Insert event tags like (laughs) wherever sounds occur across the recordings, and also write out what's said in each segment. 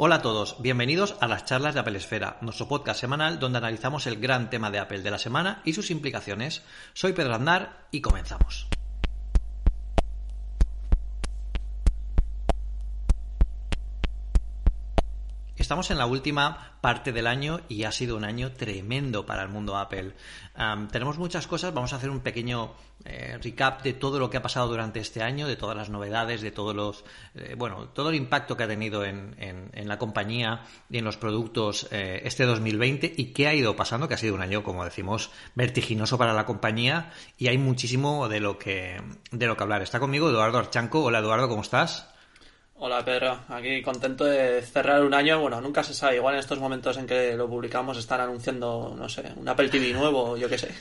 Hola a todos, bienvenidos a las charlas de Apple Esfera, nuestro podcast semanal donde analizamos el gran tema de Apple de la semana y sus implicaciones. Soy Pedro Aznar y comenzamos. Estamos en la última parte del año y ha sido un año tremendo para el mundo Apple. tenemos muchas cosas, vamos a hacer un pequeño eh, recap de todo lo que ha pasado durante este año, de todas las novedades, de todos los, eh, bueno, todo el impacto que ha tenido en, la compañía y en los productos eh, este 2020 y qué ha ido pasando, que ha sido un año, como decimos, vertiginoso para la compañía y hay muchísimo de lo que, de lo que hablar. Está conmigo Eduardo Archanco. Hola Eduardo, ¿cómo estás? Hola Pedro, aquí contento de cerrar un año. Bueno, nunca se sabe, igual en estos momentos en que lo publicamos están anunciando, no sé, un Apple TV nuevo, yo qué sé.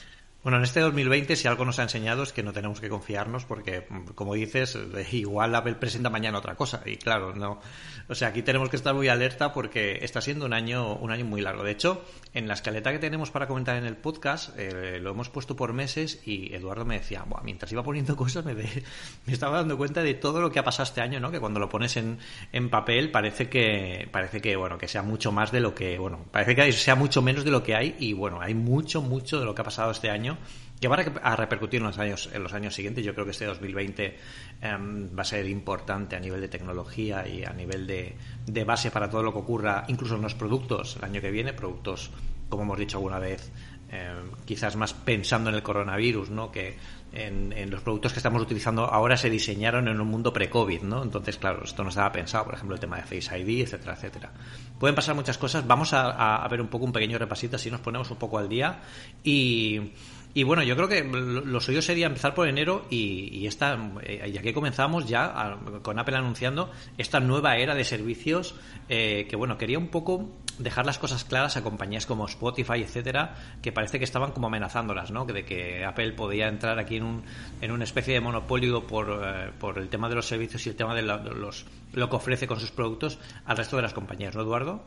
Bueno, en este 2020 si algo nos ha enseñado es que no tenemos que confiarnos porque, como dices, igual Apple presenta mañana otra cosa y claro, no. O sea, aquí tenemos que estar muy alerta porque está siendo un año, un año muy largo. De hecho, en la escaleta que tenemos para comentar en el podcast eh, lo hemos puesto por meses y Eduardo me decía, mientras iba poniendo (laughs) cosas me, me estaba dando cuenta de todo lo que ha pasado este año, ¿no? Que cuando lo pones en, en papel parece que parece que bueno que sea mucho más de lo que bueno parece que sea mucho menos de lo que hay y bueno hay mucho mucho de lo que ha pasado este año que van a repercutir en los años, en los años siguientes. Yo creo que este 2020 em, va a ser importante a nivel de tecnología y a nivel de, base para todo lo que ocurra, incluso en los productos el año que viene, productos, como hemos dicho alguna vez, em, quizás más pensando en el coronavirus, ¿no? que en, los productos que estamos utilizando ahora se diseñaron en un mundo pre-COVID, ¿no? Entonces, claro, esto no estaba pensado, por ejemplo, el tema de Face ID, etcétera, etcétera. Pueden pasar muchas cosas. Vamos a, a ver un poco un pequeño repasito, así nos ponemos un poco al día y y bueno, yo creo que lo suyo sería empezar por enero y, y esta, eh, ya que comenzamos ya con Apple anunciando esta nueva era de servicios eh, que bueno, quería un poco dejar las cosas claras a compañías como Spotify, etcétera, que parece que estaban como amenazándolas, ¿no? De que Apple podía entrar aquí en, un, en una especie de monopolio por, eh, por el tema de los servicios y el tema de, los, lo que ofrece con sus productos al resto de las compañías, ¿no, Eduardo?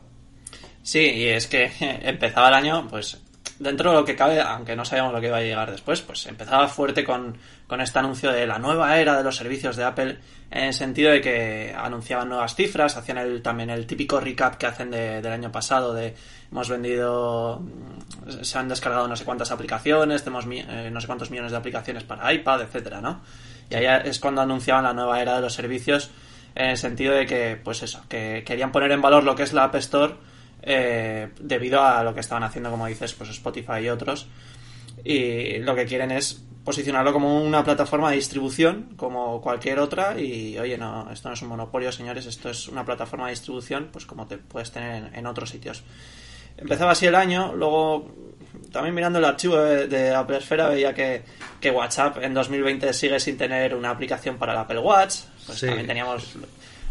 Sí, y es que (laughs) empezaba el año, pues dentro de lo que cabe, aunque no sabíamos lo que iba a llegar después, pues empezaba fuerte con, este anuncio de la nueva era de los servicios de Apple, en el sentido de que anunciaban nuevas cifras, hacían el, también el típico recap que hacen del año pasado de hemos vendido, se han descargado no sé cuántas aplicaciones, tenemos eh, no sé cuántos millones de aplicaciones para iPad, etcétera, ¿no? Y ahí es cuando anunciaban la nueva era de los servicios, en el sentido de que, pues eso, que querían poner en valor lo que es la App Store eh, debido a lo que estaban haciendo, como dices, pues Spotify y otros. Y lo que quieren es posicionarlo como una plataforma de distribución, como cualquier otra. Y oye, no, esto no es un monopolio, señores, esto es una plataforma de distribución, pues como te puedes tener en, otros sitios. Empezaba así el año, luego también mirando el archivo de, Apple Esfera veía que, WhatsApp en 2020 sigue sin tener una aplicación para el Apple Watch. Pues también teníamos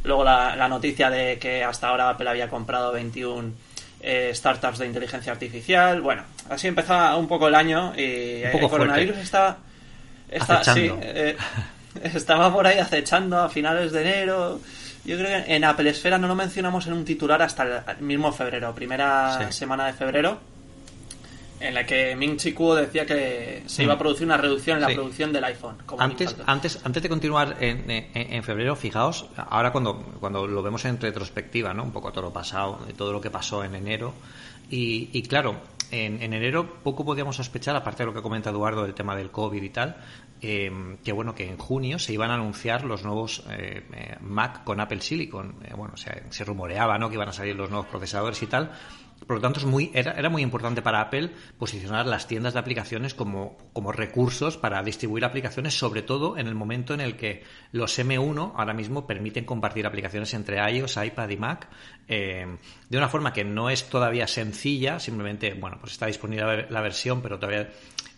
Luego la, noticia de que hasta ahora Apple había comprado 21 eh, startups de inteligencia artificial. Bueno, así empezaba un poco el año y el coronavirus está, sí, eh, (laughs) estaba por ahí acechando a finales de enero. Yo creo que en Apple Esfera no lo mencionamos en un titular hasta el mismo febrero, primera semana de febrero en la que Ming Chi Kuo decía que se iba a mm. producir una reducción en la producción del iPhone. antes, antes, antes de continuar en, en, febrero, fijaos, ahora cuando, cuando lo vemos en retrospectiva, ¿no? un poco todo lo pasado, de todo lo que pasó en enero, y, y claro, en, en, enero poco podíamos sospechar, aparte de lo que comenta Eduardo del tema del COVID y tal, eh, que bueno, que en junio se iban a anunciar los nuevos eh, eh, Mac con Apple Silicon. bueno, se, se rumoreaba, ¿no? Que iban a salir los nuevos procesadores y tal. Por lo tanto, es muy, era, era, muy importante para Apple posicionar las tiendas de aplicaciones como, como, recursos para distribuir aplicaciones, sobre todo en el momento en el que los M1 ahora mismo permiten compartir aplicaciones entre iOS, iPad y Mac eh, de una forma que no es todavía sencilla, simplemente, bueno, pues está disponible la versión, pero todavía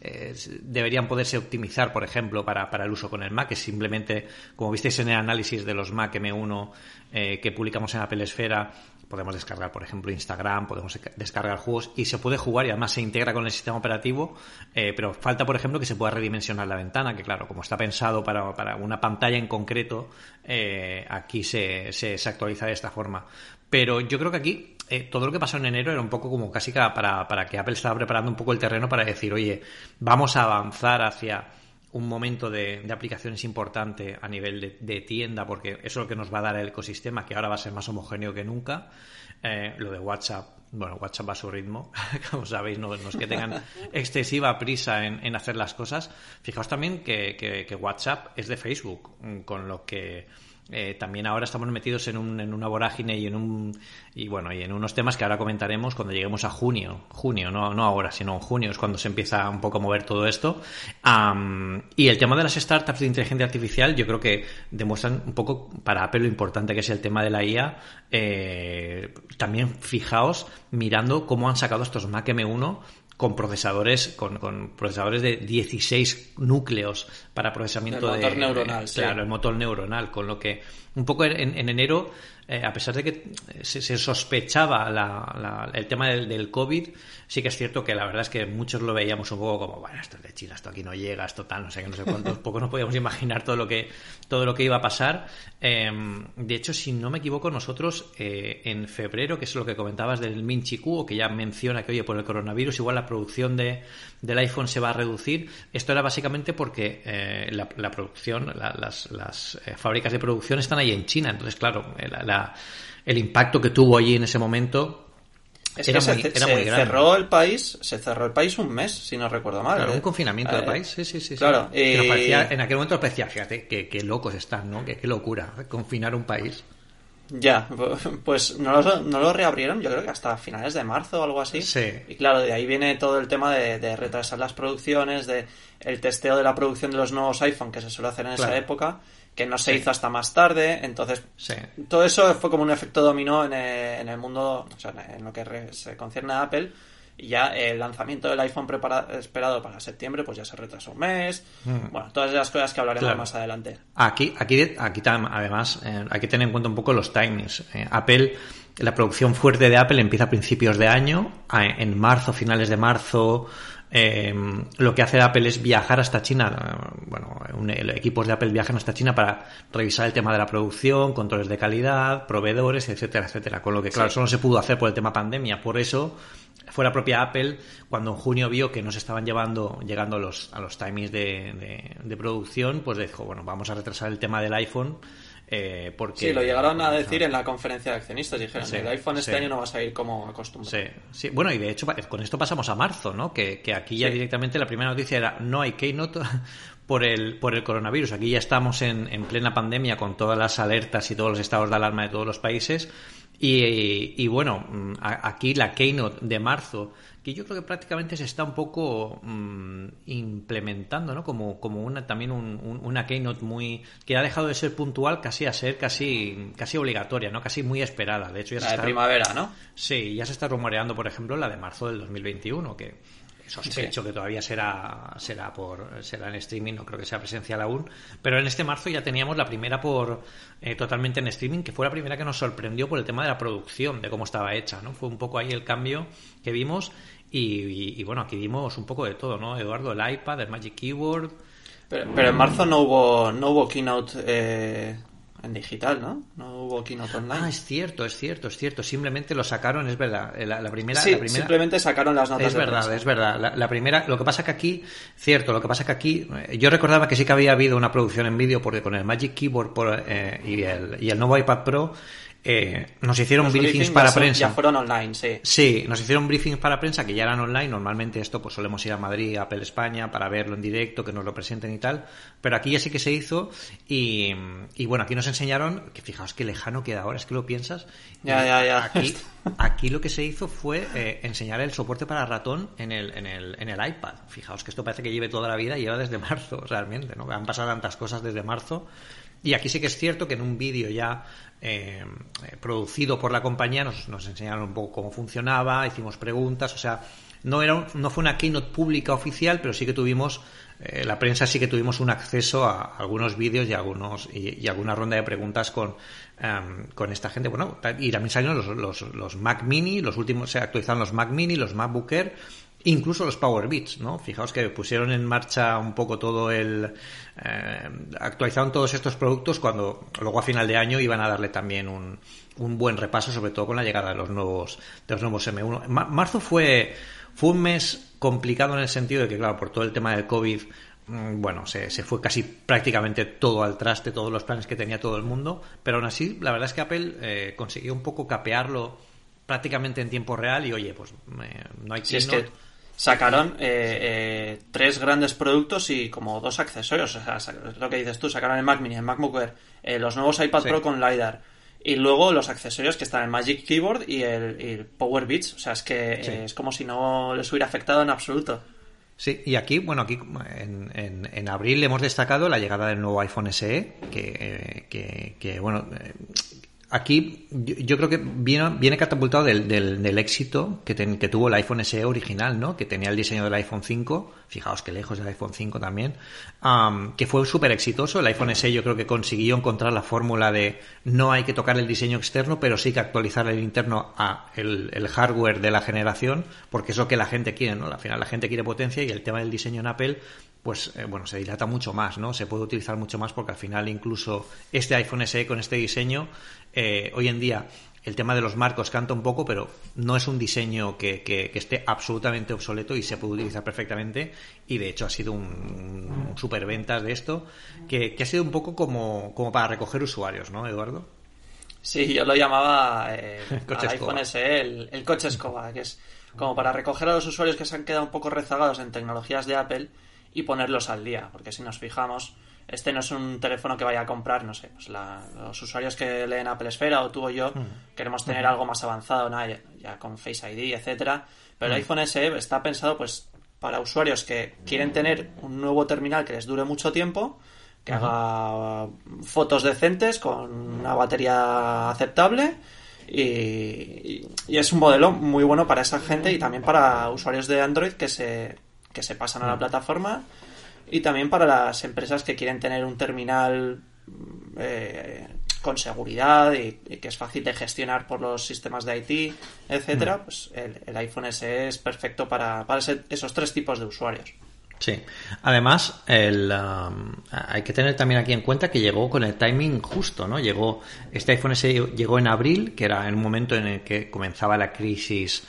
eh, deberían poderse optimizar, por ejemplo, para, para, el uso con el Mac, que simplemente, como visteis en el análisis de los Mac M1 eh, que publicamos en Apple Esfera, podemos descargar, por ejemplo, Instagram, podemos descargar juegos y se puede jugar y además se integra con el sistema operativo, eh, pero falta, por ejemplo, que se pueda redimensionar la ventana, que claro, como está pensado para, para una pantalla en concreto, eh, aquí se, se, actualiza de esta forma. Pero yo creo que aquí eh, todo lo que pasó en enero era un poco como casi para, para que Apple estaba preparando un poco el terreno para decir, oye, vamos a avanzar hacia un momento de, aplicaciones importante a nivel de, tienda, porque eso es lo que nos va a dar el ecosistema, que ahora va a ser más homogéneo que nunca. Eh, lo de WhatsApp, bueno, WhatsApp va a su ritmo, (laughs) como sabéis, no, es que tengan (laughs) excesiva prisa en, hacer las cosas. Fijaos también que WhatsApp es de Facebook, con lo que eh, también ahora estamos metidos en, un, en una vorágine y en un y bueno y en unos temas que ahora comentaremos cuando lleguemos a junio junio no no ahora sino en junio es cuando se empieza un poco a mover todo esto. Y el tema de las startups de inteligencia artificial yo creo que demuestran un poco para Apple lo importante que es el tema de la IA eh, también fijaos mirando cómo han sacado estos Mac M1 con procesadores con, con, procesadores de 16 núcleos para procesamiento el motor neuronal claro el motor neuronal con lo que un poco en, en enero eh, a pesar de que se, sospechaba el tema del, del, COVID, sí que es cierto que la verdad es que muchos lo veíamos un poco como, bueno, esto es de China, esto aquí no llega, esto tal, no sé qué, no sé cuántos, (laughs) poco nos podíamos imaginar todo lo que, todo lo que iba a pasar. Em, de hecho, si no me equivoco, nosotros eh, en febrero, que es lo que comentabas del Minchiku, que ya menciona que, oye, por el coronavirus, igual la producción de, del iPhone se va a reducir. Esto era básicamente porque eh, la, producción, las, las fábricas de producción están ahí en China. Entonces, claro, la, el impacto que tuvo allí en ese momento era, muy, grande. cerró el país, se cerró el país un mes, si no recuerdo mal. Claro, un ¿eh? confinamiento del eh, país, sí, sí, sí. Claro, en aquel momento parecía, fíjate, qué locos están, ¿no? Qué, locura, confinar un país. Ya, (laughs) pues no lo, no lo reabrieron, yo creo que hasta finales de marzo o algo así. Sí. Y claro, de ahí viene todo el tema de, retrasar las producciones, de el testeo de la producción de los nuevos iPhone que se suele hacer en esa época que no se hizo hasta más tarde. Entonces, todo eso fue como un efecto dominó en el, mundo, o sea, en lo que se concierne a Apple. Y ya el lanzamiento del iPhone esperado para septiembre, pues ya se retrasó un mes. Mm. Bueno, todas esas cosas que hablaremos más adelante. Aquí, aquí, aquí además, eh, hay que tener en cuenta un poco los timings. Eh, Apple, la producción fuerte de Apple empieza a principios de año, en marzo, finales de marzo, eh, lo que hace Apple es viajar hasta China. Bueno, equipos de Apple viajan hasta China para revisar el tema de la producción, controles de calidad, proveedores, etcétera, etcétera. Con lo que, claro, eso no se pudo hacer por el tema pandemia. Por eso fue la propia Apple cuando en junio vio que no se estaban llevando, llegando a los, a los timings de, de producción, pues dijo, bueno, vamos a retrasar el tema del iPhone eh, porque, sí, lo llegaron a decir en la conferencia de accionistas. Dijeron, el iPhone este año no va a salir como acostumbrado. Sí, bueno, y de hecho con esto pasamos a marzo, ¿no? Que, aquí ya directamente la primera noticia era no hay Keynote (laughs) por el, por el coronavirus. Aquí ya estamos en, en plena pandemia con todas las alertas y todos los estados de alarma de todos los países. Y, y, bueno, mm, aquí la Keynote de marzo que yo creo que prácticamente se está un poco mm, implementando, ¿no? Como, como una, también un, una keynote muy, que ha dejado de ser puntual casi a ser casi, casi obligatoria, ¿no? Casi muy esperada. De hecho, ya la se de está, primavera, ¿no? Sí, ya se está rumoreando, por ejemplo, la de marzo del 2021, que sospecho que todavía será será por será en streaming no creo que sea presencial aún pero en este marzo ya teníamos la primera por eh, totalmente en streaming que fue la primera que nos sorprendió por el tema de la producción de cómo estaba hecha no fue un poco ahí el cambio que vimos y, bueno, aquí vimos un poco de todo, ¿no? Eduardo, el iPad, el Magic Keyboard. Pero, en marzo no hubo, no hubo keynote eh, en digital, ¿no? No hubo keynote online. Ah, es cierto, es cierto, es cierto. Simplemente lo sacaron, es verdad. La, primera, sí, la primera... simplemente sacaron las notas. Es verdad, es verdad. La, primera, lo que pasa que aquí, cierto, lo que pasa que aquí, eh, yo recordaba que sí que había habido una producción en vídeo porque con el Magic Keyboard por, eh, y, el, y el nuevo iPad Pro eh, nos hicieron briefings, para prensa. Ya fueron online, sí. Sí, nos hicieron briefings para prensa que ya eran online. Normalmente esto pues solemos ir a Madrid, a Apple España, para verlo en directo, que nos lo presenten y tal. Pero aquí ya sí que se hizo y, bueno, aquí nos enseñaron, que fijaos qué lejano queda ahora, es que lo piensas. Ya, ya, ya. Aquí, (laughs) aquí lo que se hizo fue eh, enseñar el soporte para ratón en el, en, el, en el iPad. Fijaos que esto parece que lleve toda la vida y lleva desde (laughs) marzo, realmente, ¿no? Han pasado tantas cosas desde marzo. Y aquí sí que es cierto que en un vídeo ya eh, producido por la compañía, nos, nos, enseñaron un poco cómo funcionaba, hicimos preguntas, o sea, no, era no fue una keynote pública oficial, pero sí que tuvimos, eh, la prensa sí que tuvimos un acceso a algunos vídeos y, algunos, y, alguna ronda de preguntas con, em, con esta gente. Bueno, y también salieron los, los, los Mac Mini, los últimos, se actualizaron los Mac Mini, los MacBook Air, Incluso los Power Beats, ¿no? Fijaos que pusieron en marcha un poco todo el... Eh, actualizaron todos estos productos cuando luego a final de año iban a darle también un, un buen repaso, sobre todo con la llegada de los nuevos, de los nuevos M1. marzo fue, fue un mes complicado en el sentido de que, claro, por todo el tema del COVID, mm, bueno, se, se, fue casi prácticamente todo al traste, todos los planes que tenía todo el mundo, pero aún así, la verdad es que Apple eh, consiguió un poco capearlo prácticamente en tiempo real y oye, pues eh, no hay si es que sacaron eh, eh, tres grandes productos y como dos accesorios, o sea, lo que dices tú, sacaron el Mac Mini, el MacBook Air, eh, los nuevos iPad Pro con LiDAR y luego los accesorios que están el Magic Keyboard y el, Power Beats. O sea, es que eh, es como si no les hubiera afectado en absoluto. Sí, y aquí, bueno, aquí en, en, en abril hemos destacado la llegada del nuevo iPhone SE, que, que, que bueno, aquí yo, creo que viene, viene catapultado del, del, éxito que, que, tuvo el iPhone SE original, ¿no? Que tenía el diseño del iPhone 5, fijaos que lejos del iPhone 5 también, que fue súper exitoso. El iPhone SE yo creo que consiguió encontrar la fórmula de no hay que tocar el diseño externo, pero sí que actualizar el interno a el, el hardware de la generación, porque es lo que la gente quiere, ¿no? Al final la gente quiere potencia y el tema del diseño en Apple pues eh, bueno, se dilata mucho más, ¿no? Se puede utilizar mucho más porque al final incluso este iPhone SE con este diseño, eh, hoy en día el tema de los marcos canta un poco, pero no es un diseño que, que, que esté absolutamente obsoleto y se puede utilizar perfectamente. Y de hecho ha sido un, un superventas de esto, que, que, ha sido un poco como, como para recoger usuarios, ¿no, Eduardo? Sí, yo lo llamaba eh, (laughs) iPhone SE el, el coche escoba, que es como para recoger a los usuarios que se han quedado un poco rezagados en tecnologías de Apple y ponerlos al día, porque si nos fijamos, este no es un teléfono que vaya a comprar, no sé, pues la, los usuarios que leen Apple Esfera o tú o yo mm. queremos tener mm. algo más avanzado, ¿no? ya, ya, con Face ID, etcétera, pero el mm. iPhone SE está pensado pues para usuarios que quieren tener un nuevo terminal que les dure mucho tiempo, que haga fotos decentes con una batería aceptable y, y, es un modelo muy bueno para esa gente y también para usuarios de Android que se que se pasan a la plataforma y también para las empresas que quieren tener un terminal eh, con seguridad y, y, que es fácil de gestionar por los sistemas de IT, etcétera, pues el, el, iPhone SE es perfecto para, para ese, esos tres tipos de usuarios. Sí. Además, el, um, hay que tener también aquí en cuenta que llegó con el timing justo, ¿no? Llegó, este iPhone SE llegó en abril, que era en un momento en el que comenzaba la crisis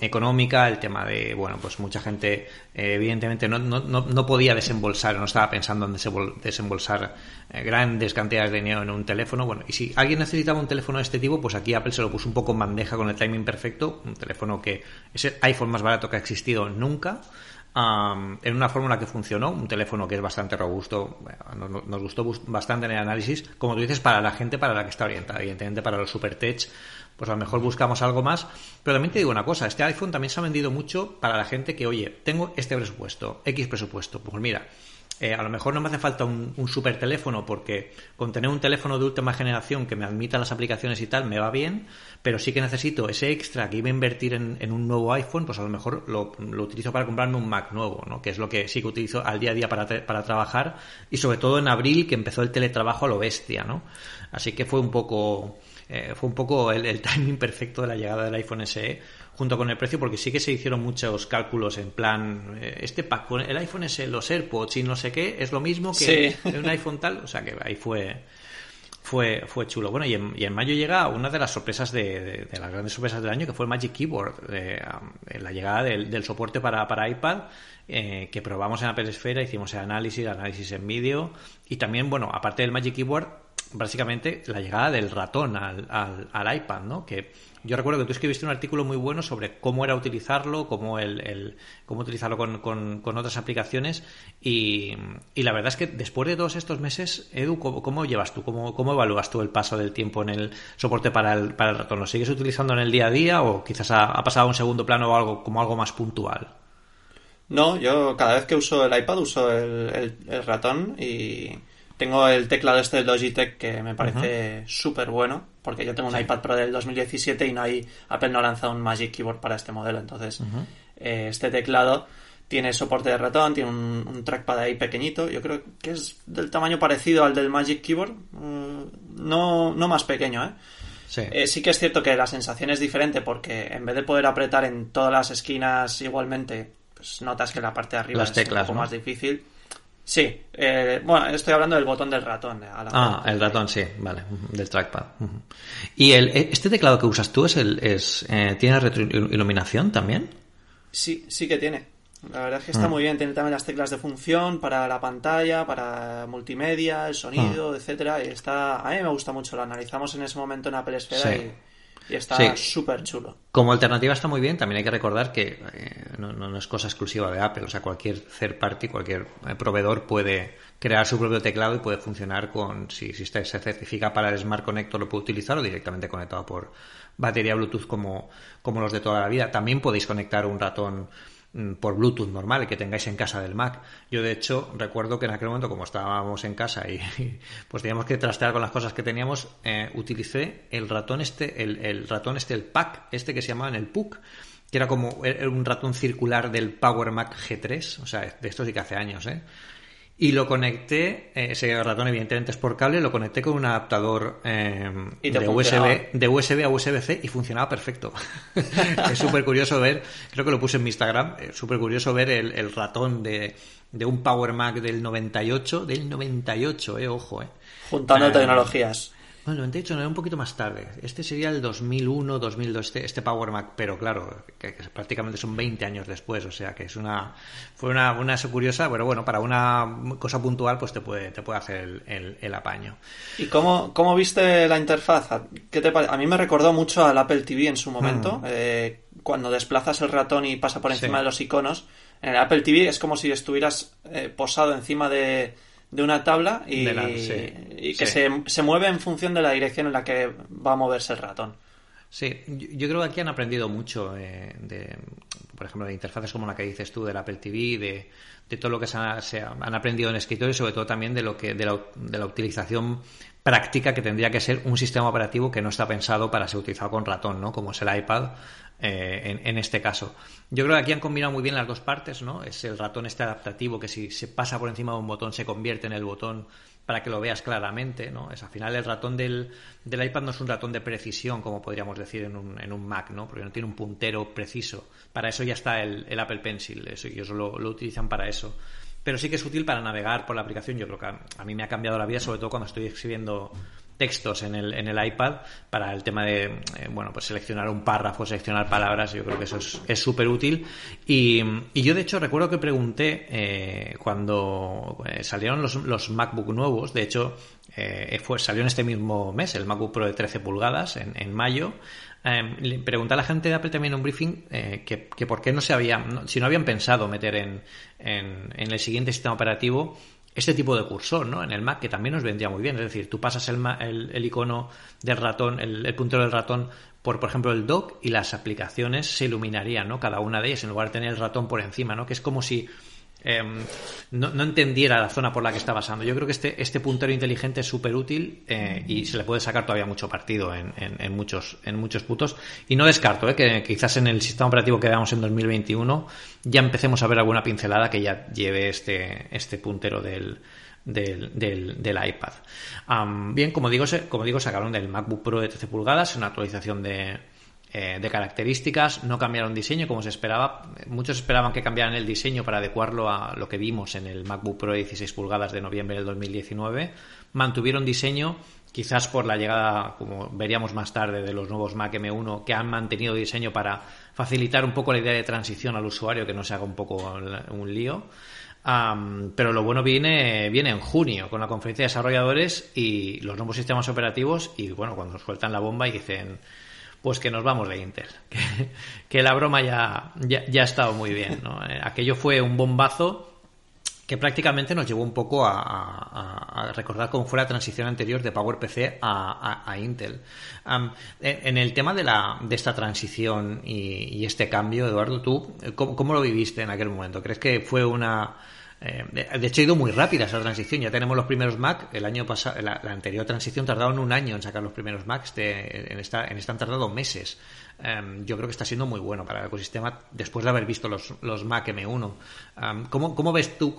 económica, el tema de, bueno, pues mucha gente eh, evidentemente no, no, no, podía desembolsar, no estaba pensando en desembolsar eh, grandes cantidades de dinero en un teléfono. Bueno, y si alguien necesitaba un teléfono de este tipo, pues aquí Apple se lo puso un poco en bandeja con el timing perfecto, un teléfono que es el iPhone más barato que ha existido nunca. En una fórmula que funcionó, un teléfono que es bastante robusto, nos, gustó bastante en el análisis, como tú dices, para la gente para la que está orientada, evidentemente para los super tech pues a lo mejor buscamos algo más. Pero también te digo una cosa, este iPhone también se ha vendido mucho para la gente que, oye, tengo este presupuesto, X presupuesto. Pues mira, eh, a lo mejor no me hace falta un, un, super teléfono porque con tener un teléfono de última generación que me admita las aplicaciones y tal me va bien, pero sí que necesito ese extra que iba a invertir en, un nuevo iPhone, pues a lo mejor lo, lo, utilizo para comprarme un Mac nuevo, ¿no? que es lo que sí que utilizo al día a día para, para trabajar y sobre todo en abril que empezó el teletrabajo a lo bestia. ¿no? Así que fue un poco eh, fue un poco el, el, (laughs) timing perfecto de la llegada del iPhone SE junto con el precio, porque sí que se hicieron muchos cálculos en plan, eh, este pack con el iPhone SE, los AirPods y no sé qué, es lo mismo que sí. (laughs) un iPhone tal, o sea que ahí fue fue, fue chulo. Bueno, y en, y en, mayo llega una de las sorpresas de, de, de, las grandes sorpresas del año, que fue el Magic Keyboard, eh, la llegada del, del, soporte para, para iPad, eh, que probamos en Apple Esfera, hicimos el análisis, análisis en vídeo, y también, bueno, aparte del Magic Keyboard, básicamente la llegada del ratón al, al, al, iPad, ¿no? Que yo recuerdo que tú escribiste un artículo muy bueno sobre cómo era utilizarlo, cómo, el, el cómo utilizarlo con, con, con, otras aplicaciones y, y, la verdad es que después de todos estos meses, Edu, ¿cómo, cómo llevas tú? ¿Cómo, ¿Cómo, evalúas tú el paso del tiempo en el soporte para el, para el ratón? ¿Lo sigues utilizando en el día a día o quizás ha, ha pasado a un segundo plano o algo como algo más puntual? No, yo cada vez que uso el iPad uso el, el, el ratón y tengo el teclado este del Logitech que me parece uh -huh. súper bueno, porque yo tengo un sí. iPad Pro del 2017 y no hay, Apple no ha lanzado un Magic Keyboard para este modelo. Entonces, uh -huh. eh, este teclado tiene soporte de ratón, tiene un, un, trackpad ahí pequeñito. Yo creo que es del tamaño parecido al del Magic Keyboard, uh, no, no más pequeño, ¿eh? Sí. Eh, sí. que es cierto que la sensación es diferente porque en vez de poder apretar en todas las esquinas igualmente, pues notas que la parte de arriba las es teclas, un poco ¿no? más difícil. Sí, eh, bueno, estoy hablando del botón del ratón. ah, el ratón, sí, vale, del trackpad. ¿Y el, este teclado que usas tú es el, es, eh, tiene retroiluminación también? Sí, sí que tiene. La verdad es que está mm. muy bien. Tiene también las teclas de función para la pantalla, para multimedia, el sonido, mm. etcétera. Y está. A mí me gusta mucho. Lo analizamos en ese momento en Apple Esfera y y está súper chulo. Como alternativa está muy bien, también hay que recordar que eh, no, es cosa exclusiva de Apple, o sea, cualquier third party, cualquier eh, proveedor puede crear su propio teclado y puede funcionar con, si, si se certifica para el Smart Connector lo puede utilizar o directamente conectado por batería Bluetooth como, como los de toda la vida. También podéis conectar un ratón por Bluetooth normal que tengáis en casa del Mac. Yo de hecho recuerdo que en aquel momento como estábamos en casa y, (laughs) pues teníamos que trastear con las cosas que teníamos, eh, utilicé el ratón este, el, ratón este, el PAC, este que se llamaba el PUC, que era como un ratón circular del Power Mac G3, o sea, de esto sí que hace años, ¿eh? Y lo conecté, eh, ese ratón evidentemente es por cable, lo conecté con un adaptador eh, de, USB, de USB a USB-C y funcionaba perfecto. (laughs) es súper curioso ver, creo que lo puse en mi Instagram, es súper curioso ver el, ratón de, de, un Power Mac del 98, del 98, eh, ojo, eh. Juntando tecnologías. Bueno, 98 no, era un poquito más tarde. Este sería el 2001, 2002, este, este Power Mac, pero claro, que, prácticamente son 20 años después, o sea que es una fue una, una curiosa, pero bueno, para una cosa puntual pues te puede te puede hacer el, apaño. ¿Y cómo, cómo, viste la interfaz? ¿Qué te A mí me recordó mucho al Apple TV en su momento, mm. eh, cuando desplazas el ratón y pasa por encima de los iconos. En el Apple TV es como si estuvieras eh, posado encima de de una tabla y, que Se, mueve en función de la dirección en la que va a moverse el ratón. Sí, yo, creo que aquí han aprendido mucho eh, de, por ejemplo, de interfaces como la que dices tú del Apple TV, de, de todo lo que se, han aprendido en escritorio y sobre todo también de lo que de la, de la utilización práctica que tendría que ser un sistema operativo que no está pensado para ser utilizado con ratón, ¿no? Como es el iPad eh, en, este caso. Yo creo que aquí han combinado muy bien las dos partes, ¿no? Es el ratón este adaptativo que si se pasa por encima de un botón se convierte en el botón para que lo veas claramente, ¿no? Es al final el ratón del, del iPad no es un ratón de precisión, como podríamos decir en un, en un Mac, ¿no? Porque no tiene un puntero preciso. Para eso ya está el, el Apple Pencil, eso, ellos lo, lo utilizan para eso pero sí que es útil para navegar por la aplicación. Yo creo que a, mí me ha cambiado la vida, sobre todo cuando estoy escribiendo textos en el, en el iPad para el tema de, eh, bueno, pues seleccionar un párrafo, seleccionar palabras, yo creo que eso es súper útil. Y, yo, de hecho, recuerdo que pregunté eh, cuando eh, salieron los, MacBook nuevos, de hecho, fue, salió en este mismo mes el MacBook Pro de 13 pulgadas, en, en mayo, eh, le pregunté a la gente de Apple también en un briefing eh, que, por qué no se había, si no habían pensado meter en, en, el siguiente sistema operativo este tipo de cursor, ¿no? En el Mac, que también nos vendría muy bien. Es decir, tú pasas el, el, icono del ratón, el, puntero del ratón por, por ejemplo, el dock y las aplicaciones se iluminarían, ¿no? Cada una de ellas, en lugar de tener el ratón por encima, ¿no? Que es como si Em, no, entendiera la zona por la que está pasando. Yo creo que este, este puntero inteligente es súper útil eh, y se le puede sacar todavía mucho partido en, muchos, en muchos puntos. Y no descarto eh, que quizás en el sistema operativo que veamos en 2021 ya empecemos a ver alguna pincelada que ya lleve este, este puntero del, del, iPad. bien, como digo, como digo, sacaron del MacBook Pro de 13 pulgadas, una actualización de, eh, de características, no cambiaron diseño como se esperaba. Muchos esperaban que cambiaran el diseño para adecuarlo a lo que vimos en el MacBook Pro de 16 pulgadas de noviembre del 2019. Mantuvieron diseño, quizás por la llegada, como veríamos más tarde, de los nuevos Mac M1, que han mantenido diseño para facilitar un poco la idea de transición al usuario, que no se haga un poco un lío. pero lo bueno viene, viene en junio con la conferencia de desarrolladores y los nuevos sistemas operativos y bueno, cuando sueltan la bomba y dicen pues que nos vamos de Intel. (laughs) Que, la broma ya, ya, ha estado muy bien. ¿no? (laughs) Eh, aquello fue un bombazo que prácticamente nos llevó un poco a, recordar cómo fue la transición anterior de PowerPC a, a Intel. en el tema de, la, de esta transición y, este cambio, Eduardo, ¿tú cómo, lo viviste en aquel momento? ¿Crees que fue una eh, de hecho, ha ido muy rápida esa transición. Ya tenemos los primeros Mac. El año pasado, la, anterior transición tardaron un año en sacar los primeros Macs. en, esta, en esta han tardado meses. Em, yo creo que está siendo muy bueno para el ecosistema después de haber visto los, los Mac M1. Em, ¿cómo, ves tú?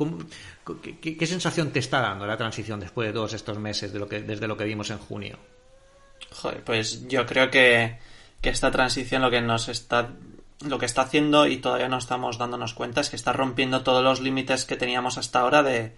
qué, sensación te está dando la transición después de todos estos meses de lo que, desde lo que vimos en junio? Joder, pues yo creo que, que esta transición lo que nos está lo que está haciendo y todavía no estamos dándonos cuenta es que está rompiendo todos los límites que teníamos hasta ahora de,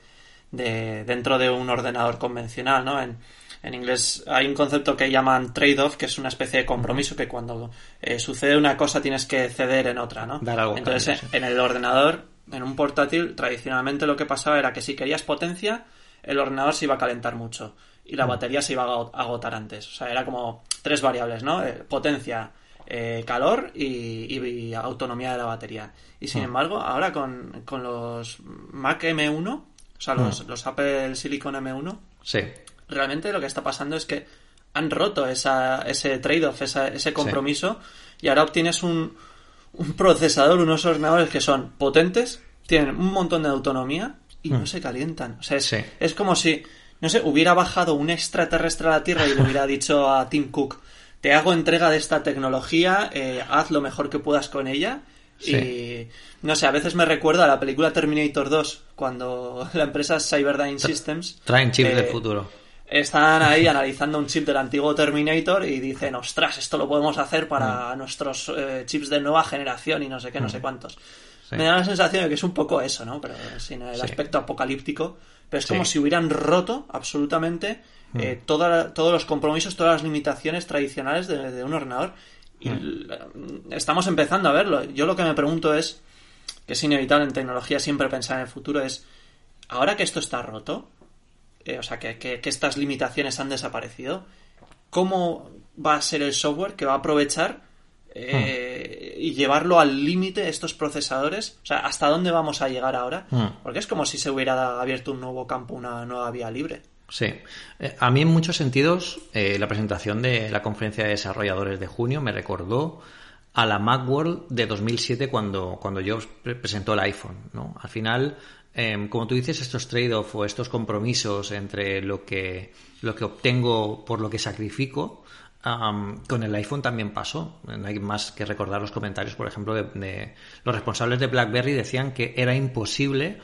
de dentro de un ordenador convencional, ¿no? En, en inglés hay un concepto que llaman trade-off, que es una especie de compromiso que cuando eh, sucede una cosa tienes que ceder en otra, ¿no? Entonces, en el ordenador en un portátil tradicionalmente lo que pasaba era que si querías potencia, el ordenador se iba a calentar mucho y la mm. batería se iba a agotar antes. O sea, era como tres variables, ¿no? Eh, potencia, eh, calor y, autonomía de la batería. Y sin mm. embargo, ahora con, los Mac M1, o sea, los, mm. los Apple Silicon M1, sí. realmente lo que está pasando es que han roto esa, ese trade-off, ese compromiso, y ahora obtienes un, un procesador, unos ordenadores que son potentes, tienen un montón de autonomía y no se calientan. O sea, es, es como si no sé, hubiera bajado un extraterrestre a la Tierra y le hubiera dicho a Tim Cook, te hago entrega de esta tecnología, eh, haz lo mejor que puedas con ella. Y no sé, a veces me recuerda a la película Terminator 2, cuando (laughs) la empresa Cyberdyne Systems... Traen chips del eh, futuro. Están ahí (laughs) analizando un chip del antiguo Terminator y dicen, ostras, esto lo podemos hacer para mm. nuestros eh, chips de nueva generación y no sé qué, no sé mm. cuántos. Me da la sensación de que es un poco eso, ¿no? Pero sin el aspecto apocalíptico pero es como si hubieran roto absolutamente mm. eh, todos los compromisos, todas las limitaciones tradicionales de, un ordenador. Y mm. estamos empezando a verlo. Yo lo que me pregunto es, que es inevitable en tecnología siempre pensar en el futuro, es, ahora que esto está roto, eh, o sea, que, estas limitaciones han desaparecido, ¿cómo va a ser el software que va a aprovechar eh, y llevarlo al límite estos procesadores. O sea, ¿hasta dónde vamos a llegar ahora? Porque es como si se hubiera abierto un nuevo campo, una nueva vía libre. Sí. Eh, a mí en muchos sentidos eh, la presentación de la conferencia de desarrolladores de junio me recordó a la Macworld de 2007 cuando, cuando yo presentó el iPhone. ¿no? Al final, em, como tú dices, estos trade-off o estos compromisos entre lo que, lo que obtengo por lo que sacrifico, con el iPhone también pasó. No hay más que recordar los comentarios, por ejemplo, de, los responsables de BlackBerry decían que era imposible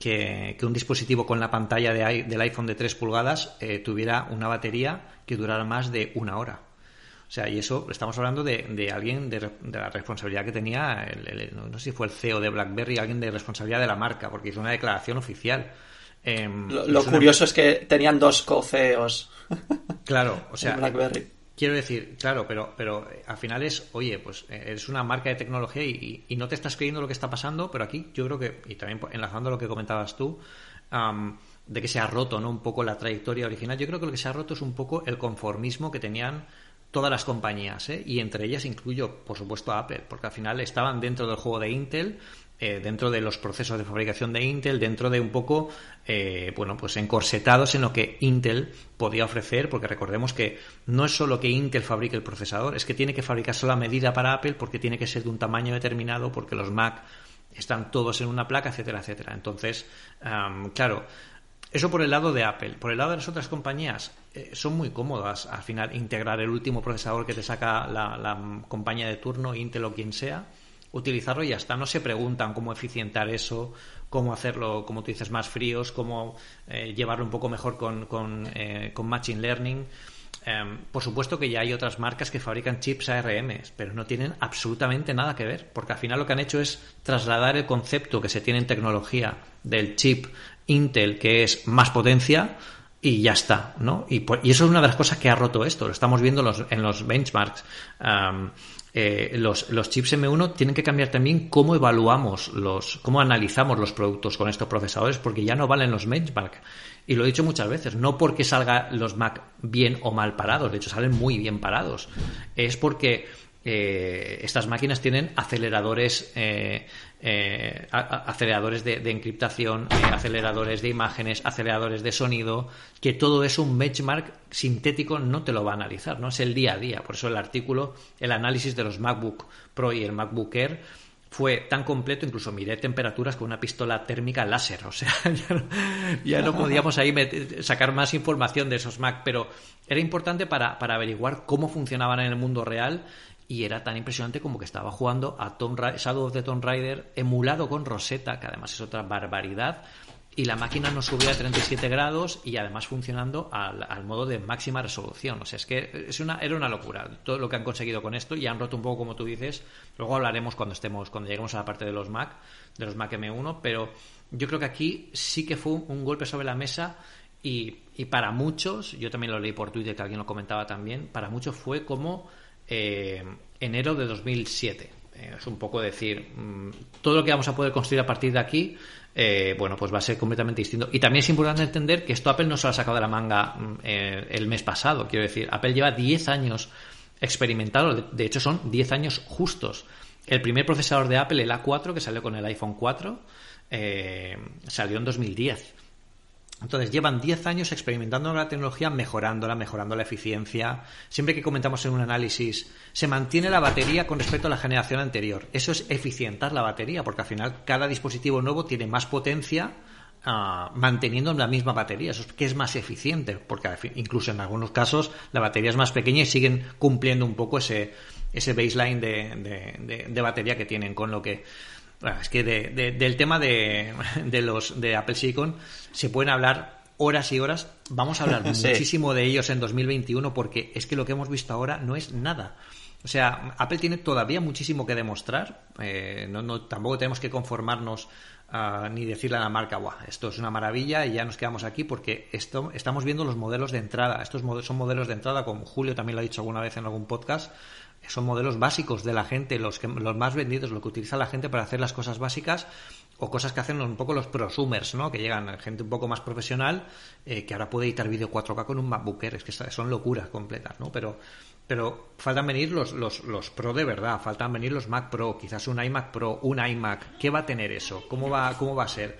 que, un dispositivo con la pantalla del iPhone de 3 pulgadas eh, tuviera una batería que durara más de una hora. O sea, y eso estamos hablando de, alguien de, la responsabilidad que tenía, no sé si fue el CEO de BlackBerry, alguien de responsabilidad de la marca, porque hizo una declaración oficial. Em, lo, curioso es que tenían dos co-CEOs. Claro, o (laughs) sea, BlackBerry Quiero decir, claro, pero, pero eh, al final es, oye, pues eh, eres una marca de tecnología y, no te estás creyendo lo que está pasando, pero aquí yo creo que, y también enlazando lo que comentabas tú, de que se ha roto ¿no? un poco la trayectoria original, yo creo que lo que se ha roto es un poco el conformismo que tenían todas las compañías, ¿eh? y entre ellas incluyo, por supuesto, a Apple, porque al final estaban dentro del juego de Intel eh, dentro de los procesos de fabricación de Intel, dentro de un poco, eh, bueno, pues encorsetados en lo que Intel podía ofrecer, porque recordemos que no es solo que Intel fabrique el procesador, es que tiene que fabricarse la medida para Apple porque tiene que ser de un tamaño determinado, porque los Mac están todos en una placa, etcétera, etcétera. Entonces, claro, eso por el lado de Apple. Por el lado de las otras compañías, eh, son muy cómodas al final integrar el último procesador que te saca la, la compañía de turno, Intel o quien sea utilizarlo y ya está. No se preguntan cómo eficientar eso, cómo hacerlo, como tú dices, más fríos, cómo eh, llevarlo un poco mejor con, con, eh, con Machine Learning. Em, por supuesto que ya hay otras marcas que fabrican chips ARM, pero no tienen absolutamente nada que ver, porque al final lo que han hecho es trasladar el concepto que se tiene en tecnología del chip Intel, que es más potencia, y ya está, ¿no? Y, y, eso es una de las cosas que ha roto esto, lo estamos viendo en los, en los benchmarks. Em, eh, los, los, chips M1 tienen que cambiar también cómo evaluamos los, cómo analizamos los productos con estos procesadores, porque ya no valen los benchmark. Y lo he dicho muchas veces, no porque salgan los Mac bien o mal parados, de hecho salen muy bien parados. Es porque eh, estas máquinas tienen aceleradores eh, eh, aceleradores de, encriptación, eh, aceleradores de imágenes, aceleradores de sonido, que todo eso un benchmark sintético no te lo va a analizar, ¿no? Es el día a día. Por eso el artículo, el análisis de los MacBook Pro y el MacBook Air fue tan completo, incluso miré temperaturas con una pistola térmica láser, o sea, (laughs) ya no, podíamos ahí sacar más información de esos Mac, pero era importante para averiguar cómo funcionaban en el mundo real y era tan impresionante como que estaba jugando a Shadow of the Tomb Raider emulado con Rosetta, que además es otra barbaridad, y la máquina no subía a 37 grados y además funcionando al, modo de máxima resolución. O sea, es que es una, era una locura todo lo que han conseguido con esto y han roto un poco como tú dices. Luego hablaremos cuando estemos, cuando lleguemos a la parte de los Mac, de los Mac M1, pero yo creo que aquí sí que fue un golpe sobre la mesa y, y para muchos, yo también lo leí por Twitter que alguien lo comentaba también, para muchos fue como eh, enero de 2007. eh, es un poco decir, mm, todo lo que vamos a poder construir a partir de aquí, eh, bueno, pues va a ser completamente distinto. Y también es importante entender que esto Apple no se lo ha sacado de la manga mm, el mes pasado. Quiero decir, Apple lleva 10 años experimentado, de hecho son 10 años justos. El primer procesador de Apple, el A4, que salió con el iPhone 4, salió en 2010. Entonces llevan 10 años experimentando la tecnología, mejorándola, mejorando la eficiencia. Siempre que comentamos en un análisis, se mantiene la batería con respecto a la generación anterior. Eso es eficientar la batería, porque al final cada dispositivo nuevo tiene más potencia ah, manteniendo la misma batería. Eso es que es más eficiente, porque incluso en algunos casos la batería es más pequeña y siguen cumpliendo un poco ese, ese baseline de batería que tienen, con lo que es que del tema de, los de Apple Silicon se pueden hablar horas y horas. Vamos a hablar (laughs) muchísimo de ellos en 2021 porque es que lo que hemos visto ahora no es nada. O sea, Apple tiene todavía muchísimo que demostrar. Eh, no, tampoco tenemos que conformarnos ni decirle a la marca, esto es una maravilla y ya nos quedamos aquí porque esto, estamos viendo los modelos de entrada. Estos son modelos de entrada, como Julio también lo ha dicho alguna vez en algún podcast, son modelos básicos de la gente, los, que, los más vendidos, lo que utiliza la gente para hacer las cosas básicas o cosas que hacen un poco los prosumers, ¿no? Que llegan gente un poco más profesional eh, que ahora puede editar vídeo 4K con un MacBook es que son locuras completas, ¿no? Pero, pero faltan venir los, los, los Pro de verdad, faltan venir los Mac Pro, quizás un iMac Pro, un iMac, ¿qué va a tener eso? ¿Cómo va, cómo va a ser?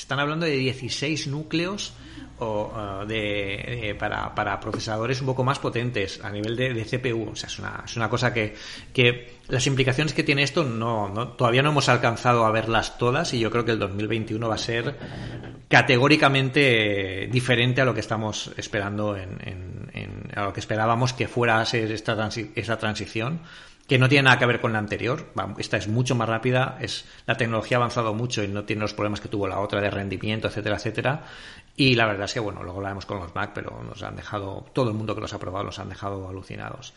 Están hablando de 16 núcleos o, uh, de, para, para, procesadores un poco más potentes a nivel de, CPU. O sea, es una, es una cosa que, que, las implicaciones que tiene esto no, no, todavía no hemos alcanzado a verlas todas y yo creo que el 2021 va a ser categóricamente diferente a lo que estamos esperando en, en, a lo que esperábamos que fuera a ser esta, esta transición que no tiene nada que ver con la anterior. Esta es mucho más rápida, es la tecnología ha avanzado mucho y no tiene los problemas que tuvo la otra de rendimiento, etcétera, etcétera. Y la verdad es que, bueno, luego la vemos con los Mac, pero nos han dejado, todo el mundo que los ha probado los han dejado alucinados.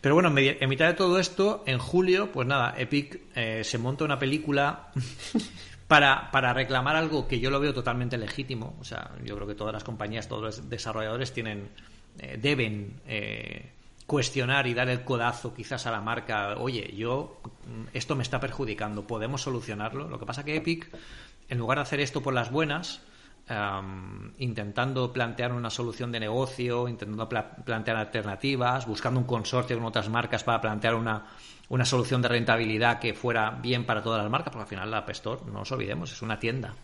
Pero bueno, en mitad de todo esto, en julio, pues nada, Epic eh, se monta una película (laughs) para, para reclamar algo que yo lo veo totalmente legítimo. O sea, yo creo que todas las compañías, todos los desarrolladores tienen, eh, deben eh, cuestionar y dar el codazo quizás a la marca, oye, yo mm, esto me está perjudicando, podemos solucionarlo. Lo que pasa que Epic, en lugar de hacer esto por las buenas, intentando plantear una solución de negocio, intentando plantear alternativas, buscando un consorcio con otras marcas para plantear una, una solución de rentabilidad que fuera bien para todas las marcas, porque al final la App no nos olvidemos, es una tienda.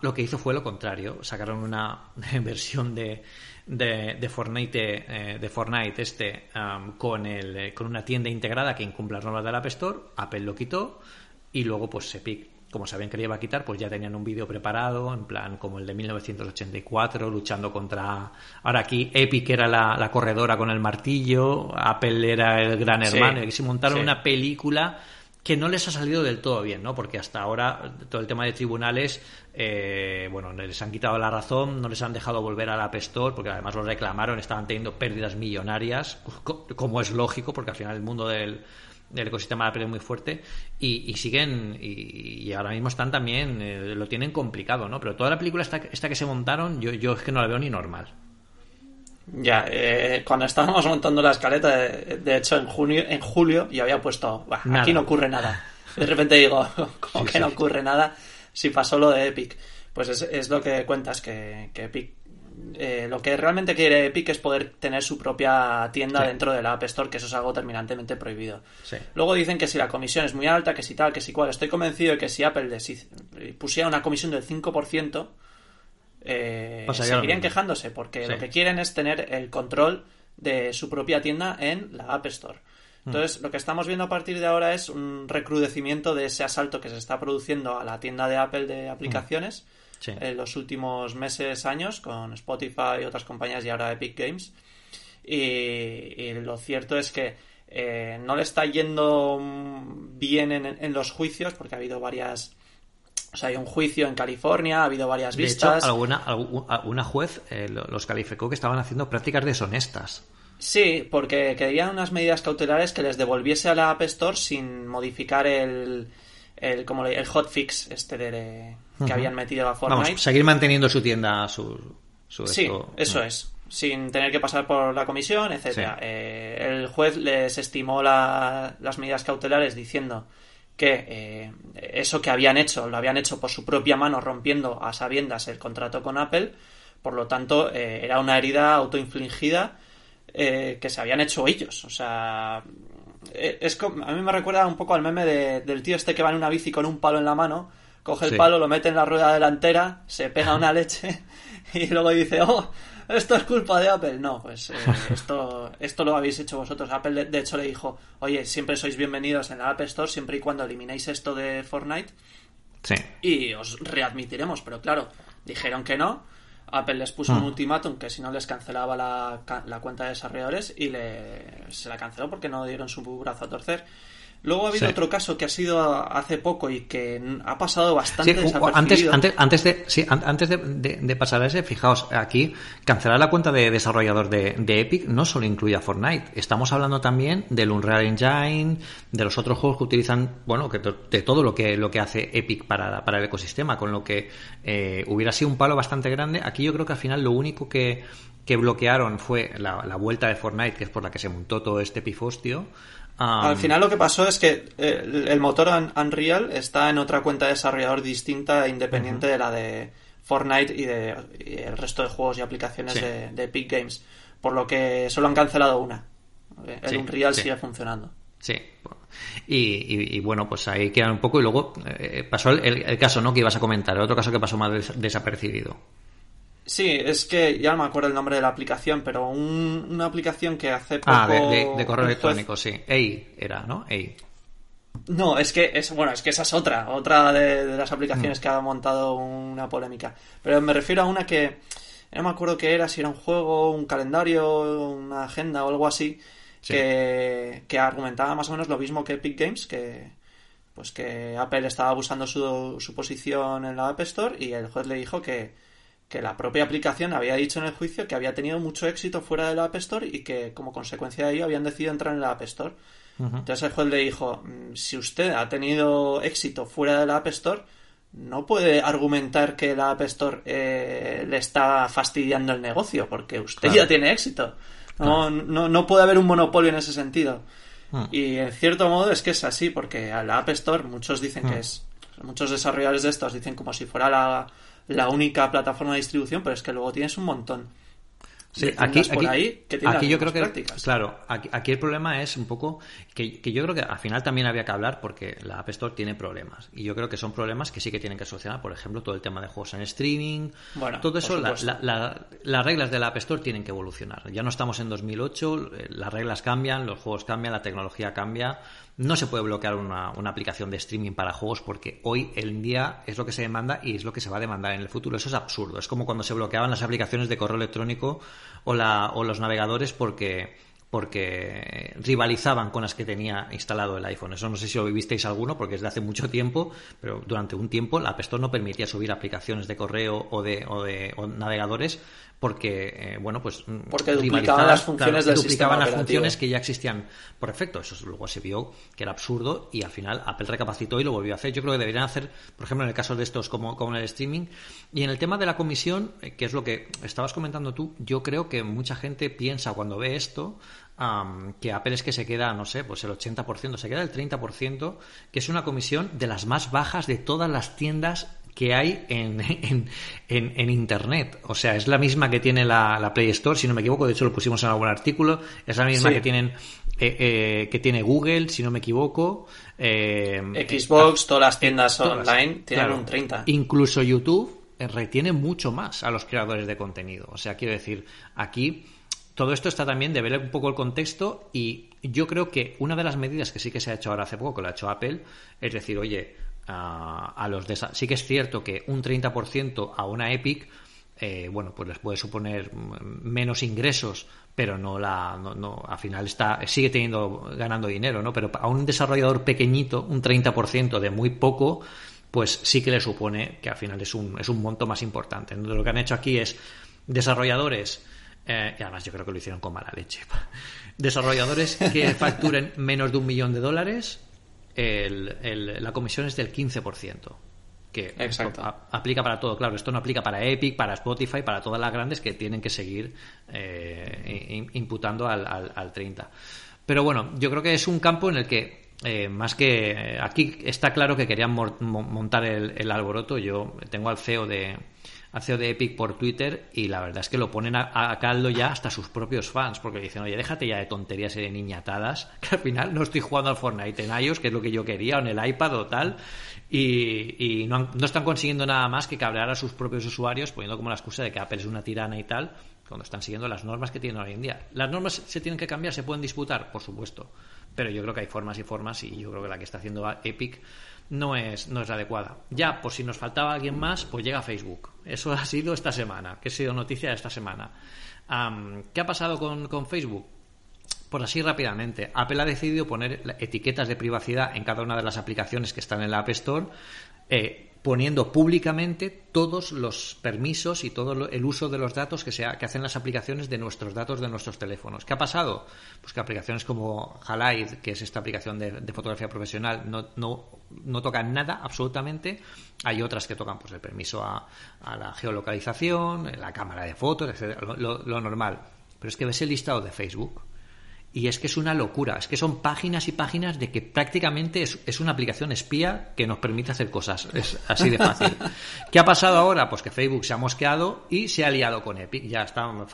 lo que hizo fue lo contrario, sacaron una (laughs) versión de, de, de Fortnite, eh, de Fortnite este con, el, eh, con una tienda integrada que incumple las normas del App Store, Apple lo quitó y luego pues Epic como sabían que le iba a quitar, pues ya tenían un vídeo preparado, en plan como el de 1984, luchando contra... Ahora aquí Epic era la, corredora con el martillo, Apple era el gran hermano, y se montaron una película que no les ha salido del todo bien, ¿no? Porque hasta ahora todo el tema de tribunales, eh, bueno, les han quitado la razón, no les han dejado volver a la App Store, porque además lo reclamaron, estaban teniendo pérdidas millonarias, como es lógico, porque al final el mundo del, ecosistema de Apple es muy fuerte, y, siguen, y, ahora mismo están también, eh, lo tienen complicado, ¿no? Pero toda la película esta, esta que se montaron, yo, yo es que no la veo ni normal. Ya, eh, cuando estábamos montando la escaleta, de, hecho en junio, en julio, yo había puesto, aquí no ocurre nada. De repente digo, (laughs) como que no ocurre nada si pasó lo de Epic. Pues es, lo que cuentas, que, Epic eh, lo que realmente quiere Epic es poder tener su propia tienda dentro de la App Store, que eso es algo terminantemente prohibido. Luego dicen que si la comisión es muy alta, que si tal, que si cual. Estoy convencido de que si Apple pusiera una comisión del 5%, eh, seguirían quejándose porque lo que quieren es tener el control de su propia tienda en la App Store. Hmm. Entonces, lo que estamos viendo a partir de ahora es un recrudecimiento de ese asalto que se está produciendo a la tienda de Apple de aplicaciones hmm. en los últimos meses, años, con Spotify y otras compañías y ahora Epic Games. Y, lo cierto es que eh, no le está yendo bien en, los juicios porque ha habido varias o sea, hay un juicio en California, ha habido varias vistas. De hecho, alguna, juez eh, los calificó que estaban haciendo prácticas deshonestas. Sí, porque querían unas medidas cautelares que les devolviese a la App Store sin modificar el, el, como el hotfix este de, que habían metido a Fortnite. Vamos, seguir manteniendo su tienda, su, sí, eso es. sin tener que pasar por la comisión, etcétera. Eh, el juez les estimó las medidas cautelares diciendo que eh, eso que habían hecho lo habían hecho por su propia mano rompiendo a sabiendas el contrato con Apple por lo tanto eh, era una herida autoinfligida que se habían hecho ellos. O sea es a mí me recuerda un poco al meme del tío este que va en una bici con un palo en la mano coge el palo lo mete en la rueda delantera se pega una leche (laughs) y luego dice oh (laughs) esto es culpa de Apple. No, pues eh, esto, esto lo habéis hecho vosotros. Apple, de, hecho, le dijo, oye, siempre sois bienvenidos en la App Store, siempre y cuando eliminéis esto de Fortnite. Sí. Y os readmitiremos. Pero claro, dijeron que no. Apple les puso un mm. ultimátum que si no les cancelaba la, la cuenta de desarrolladores y le, se la canceló porque no dieron su brazo a torcer. Luego ha habido otro caso que ha sido hace poco y que ha pasado bastante Antes, antes, antes, de, sí, antes de, pasar a ese, fijaos, aquí cancelar la cuenta de desarrollador de, Epic no solo incluye a Fortnite. Estamos hablando también del Unreal Engine, de los otros juegos que utilizan, bueno, que de todo lo que, lo que hace Epic para, para el ecosistema, con lo que eh, hubiera sido un palo bastante grande. Aquí yo creo que al final lo único que, que bloquearon fue la, la vuelta de Fortnite, que es por la que se montó todo este pifostio. Al final lo que pasó es que eh, el, motor Unreal está en otra cuenta de desarrollador distinta e independiente de la de Fortnite y de el resto de juegos y aplicaciones de, Epic Games. Por lo que solo han cancelado una. El Unreal sigue funcionando. Sí. Y, bueno, pues ahí quedan un poco. Y luego eh, pasó el, caso ¿no? que ibas a comentar, el otro caso que pasó más desapercibido. Sí, es que ya no me acuerdo el nombre de la aplicación, pero una aplicación que hace poco... Ah, de, correo electrónico, sí. EI era, ¿no? EI. No, es que es bueno, es que esa es otra, otra de, las aplicaciones mm. que ha montado una polémica. Pero me refiero a una que no me acuerdo qué era, si era un juego, un calendario, una agenda o algo así, que, que argumentaba más o menos lo mismo que Epic Games, que pues que Apple estaba abusando su, su posición en la App Store y el juez le dijo que, que la propia aplicación había dicho en el juicio que había tenido mucho éxito fuera de la App Store y que como consecuencia de ello habían decidido entrar en la App Store. Entonces el juez le dijo, mm, si usted ha tenido éxito fuera de la App Store, no puede argumentar que la App Store eh, le está fastidiando el negocio, porque usted ya tiene éxito. No, no, no, puede haber un monopolio en ese sentido. Ah. Y en cierto modo es que es así, porque a la App Store muchos dicen que ah. es... Muchos desarrolladores de estos dicen como si fuera la, la única plataforma de distribución, pero es que luego tienes un montón. Sí, aquí, aquí, yo creo que, claro, aquí, el problema es un poco que, yo creo que al final también había que hablar porque la App Store tiene problemas y yo creo que son problemas que sí que tienen que solucionar, por ejemplo, todo el tema de juegos en streaming, bueno, todo eso, las reglas de la App Store tienen que evolucionar. Ya no estamos en 2008, eh, las reglas cambian, los juegos cambian, la tecnología cambia, no se puede bloquear una, aplicación de streaming para juegos porque hoy en día es lo que se demanda y es lo que se va a demandar en el futuro. Eso es absurdo. Es como cuando se bloqueaban las aplicaciones de correo electrónico o, la, o los navegadores porque porque rivalizaban con las que tenía instalado el iPhone. Eso no sé si lo vivisteis alguno, porque es de hace mucho tiempo, pero durante un tiempo la App Store no permitía subir aplicaciones de correo o de, o de navegadores porque, eh, bueno, pues... Mm, porque duplicaban las funciones del duplicaban las funciones que ya existían por defecto. Eso luego se vio que era absurdo y al final Apple recapacitó y lo volvió a hacer. Yo creo que deberían hacer, por ejemplo, en el caso de estos como, como en el streaming. Y en el tema de la comisión, eh, que es lo que estabas comentando tú, yo creo que mucha gente piensa cuando ve esto que Apple es que se queda, no sé, pues el 80%, se queda el 30%, que es una comisión de las más bajas de todas las tiendas que hay en, en, en, Internet. O sea, es la misma que tiene la, Play Store, si no me equivoco, de hecho lo pusimos en algún artículo, es la misma que tienen eh, eh, que tiene Google, si no me equivoco. Eh, Xbox, todas las tiendas online tienen un 30. Incluso YouTube retiene mucho más a los creadores de contenido. O sea, quiero decir, aquí todo esto está también de ver un poco el contexto y yo creo que una de las medidas que sí que se ha hecho ahora hace poco, que lo ha hecho Apple, es decir, oye, a, los sí que es cierto que un 30% a una Epic, eh, bueno, pues les puede suponer menos ingresos, pero no la, no, al final está, sigue teniendo, ganando dinero, ¿no? Pero a un desarrollador pequeñito, un 30% de muy poco, pues sí que le supone que al final es un, es un monto más importante. Entonces, lo que han hecho aquí es desarrolladores eh, y además yo creo que lo hicieron con mala leche. (laughs) Desarrolladores que (laughs) facturen menos de un millón de dólares, la comisión es del 15%. que aplica para todo. Claro, esto no aplica para Epic, para Spotify, para todas las grandes que tienen que seguir eh, imputando al, al, 30. Pero bueno, yo creo que es un campo en el que eh, más que aquí está claro que querían montar el, alboroto. Yo tengo al CEO de al de Epic por Twitter y la verdad es que lo ponen a, caldo ya hasta sus propios fans porque dicen, oye, déjate ya de tonterías y de niñatadas, (laughs) que al final no estoy jugando al Fortnite en iOS, que es lo que yo quería, o en el iPad o tal, y, no, están consiguiendo nada más que cabrear a sus propios usuarios poniendo como la excusa de que Apple es una tirana y tal, cuando están siguiendo las normas que tienen hoy en día. ¿Las normas se tienen que cambiar? ¿Se pueden disputar? Por supuesto. Pero yo creo que hay formas y formas y yo creo que la que está haciendo Epic no es, no es la adecuada. Ya, por si nos faltaba alguien más, pues llega Facebook. Eso (laughs) ha sido esta semana, que ha sido noticia de esta semana. ¿Qué ha pasado con, con Facebook? Por así rápidamente, Apple ha decidido poner etiquetas de privacidad en cada una de las aplicaciones que están en la App Store, eh, poniendo públicamente todos los permisos y todo el uso de los datos que, que hacen las aplicaciones de nuestros datos de nuestros teléfonos. ¿Qué ha pasado? Pues que aplicaciones como Halide, que es esta aplicación de, fotografía profesional, no, no, tocan nada absolutamente. Hay otras que tocan pues el permiso a, la geolocalización, la cámara de fotos, etc. lo normal. Pero es que ves el listado de Facebook y es que es una locura, es que son páginas y páginas de que prácticamente es, una aplicación espía que nos permite hacer cosas. Es así de fácil. (laughs) ¿Qué ha pasado ahora? Pues que Facebook se ha mosqueado y se ha liado con Epic. Ya estábamos,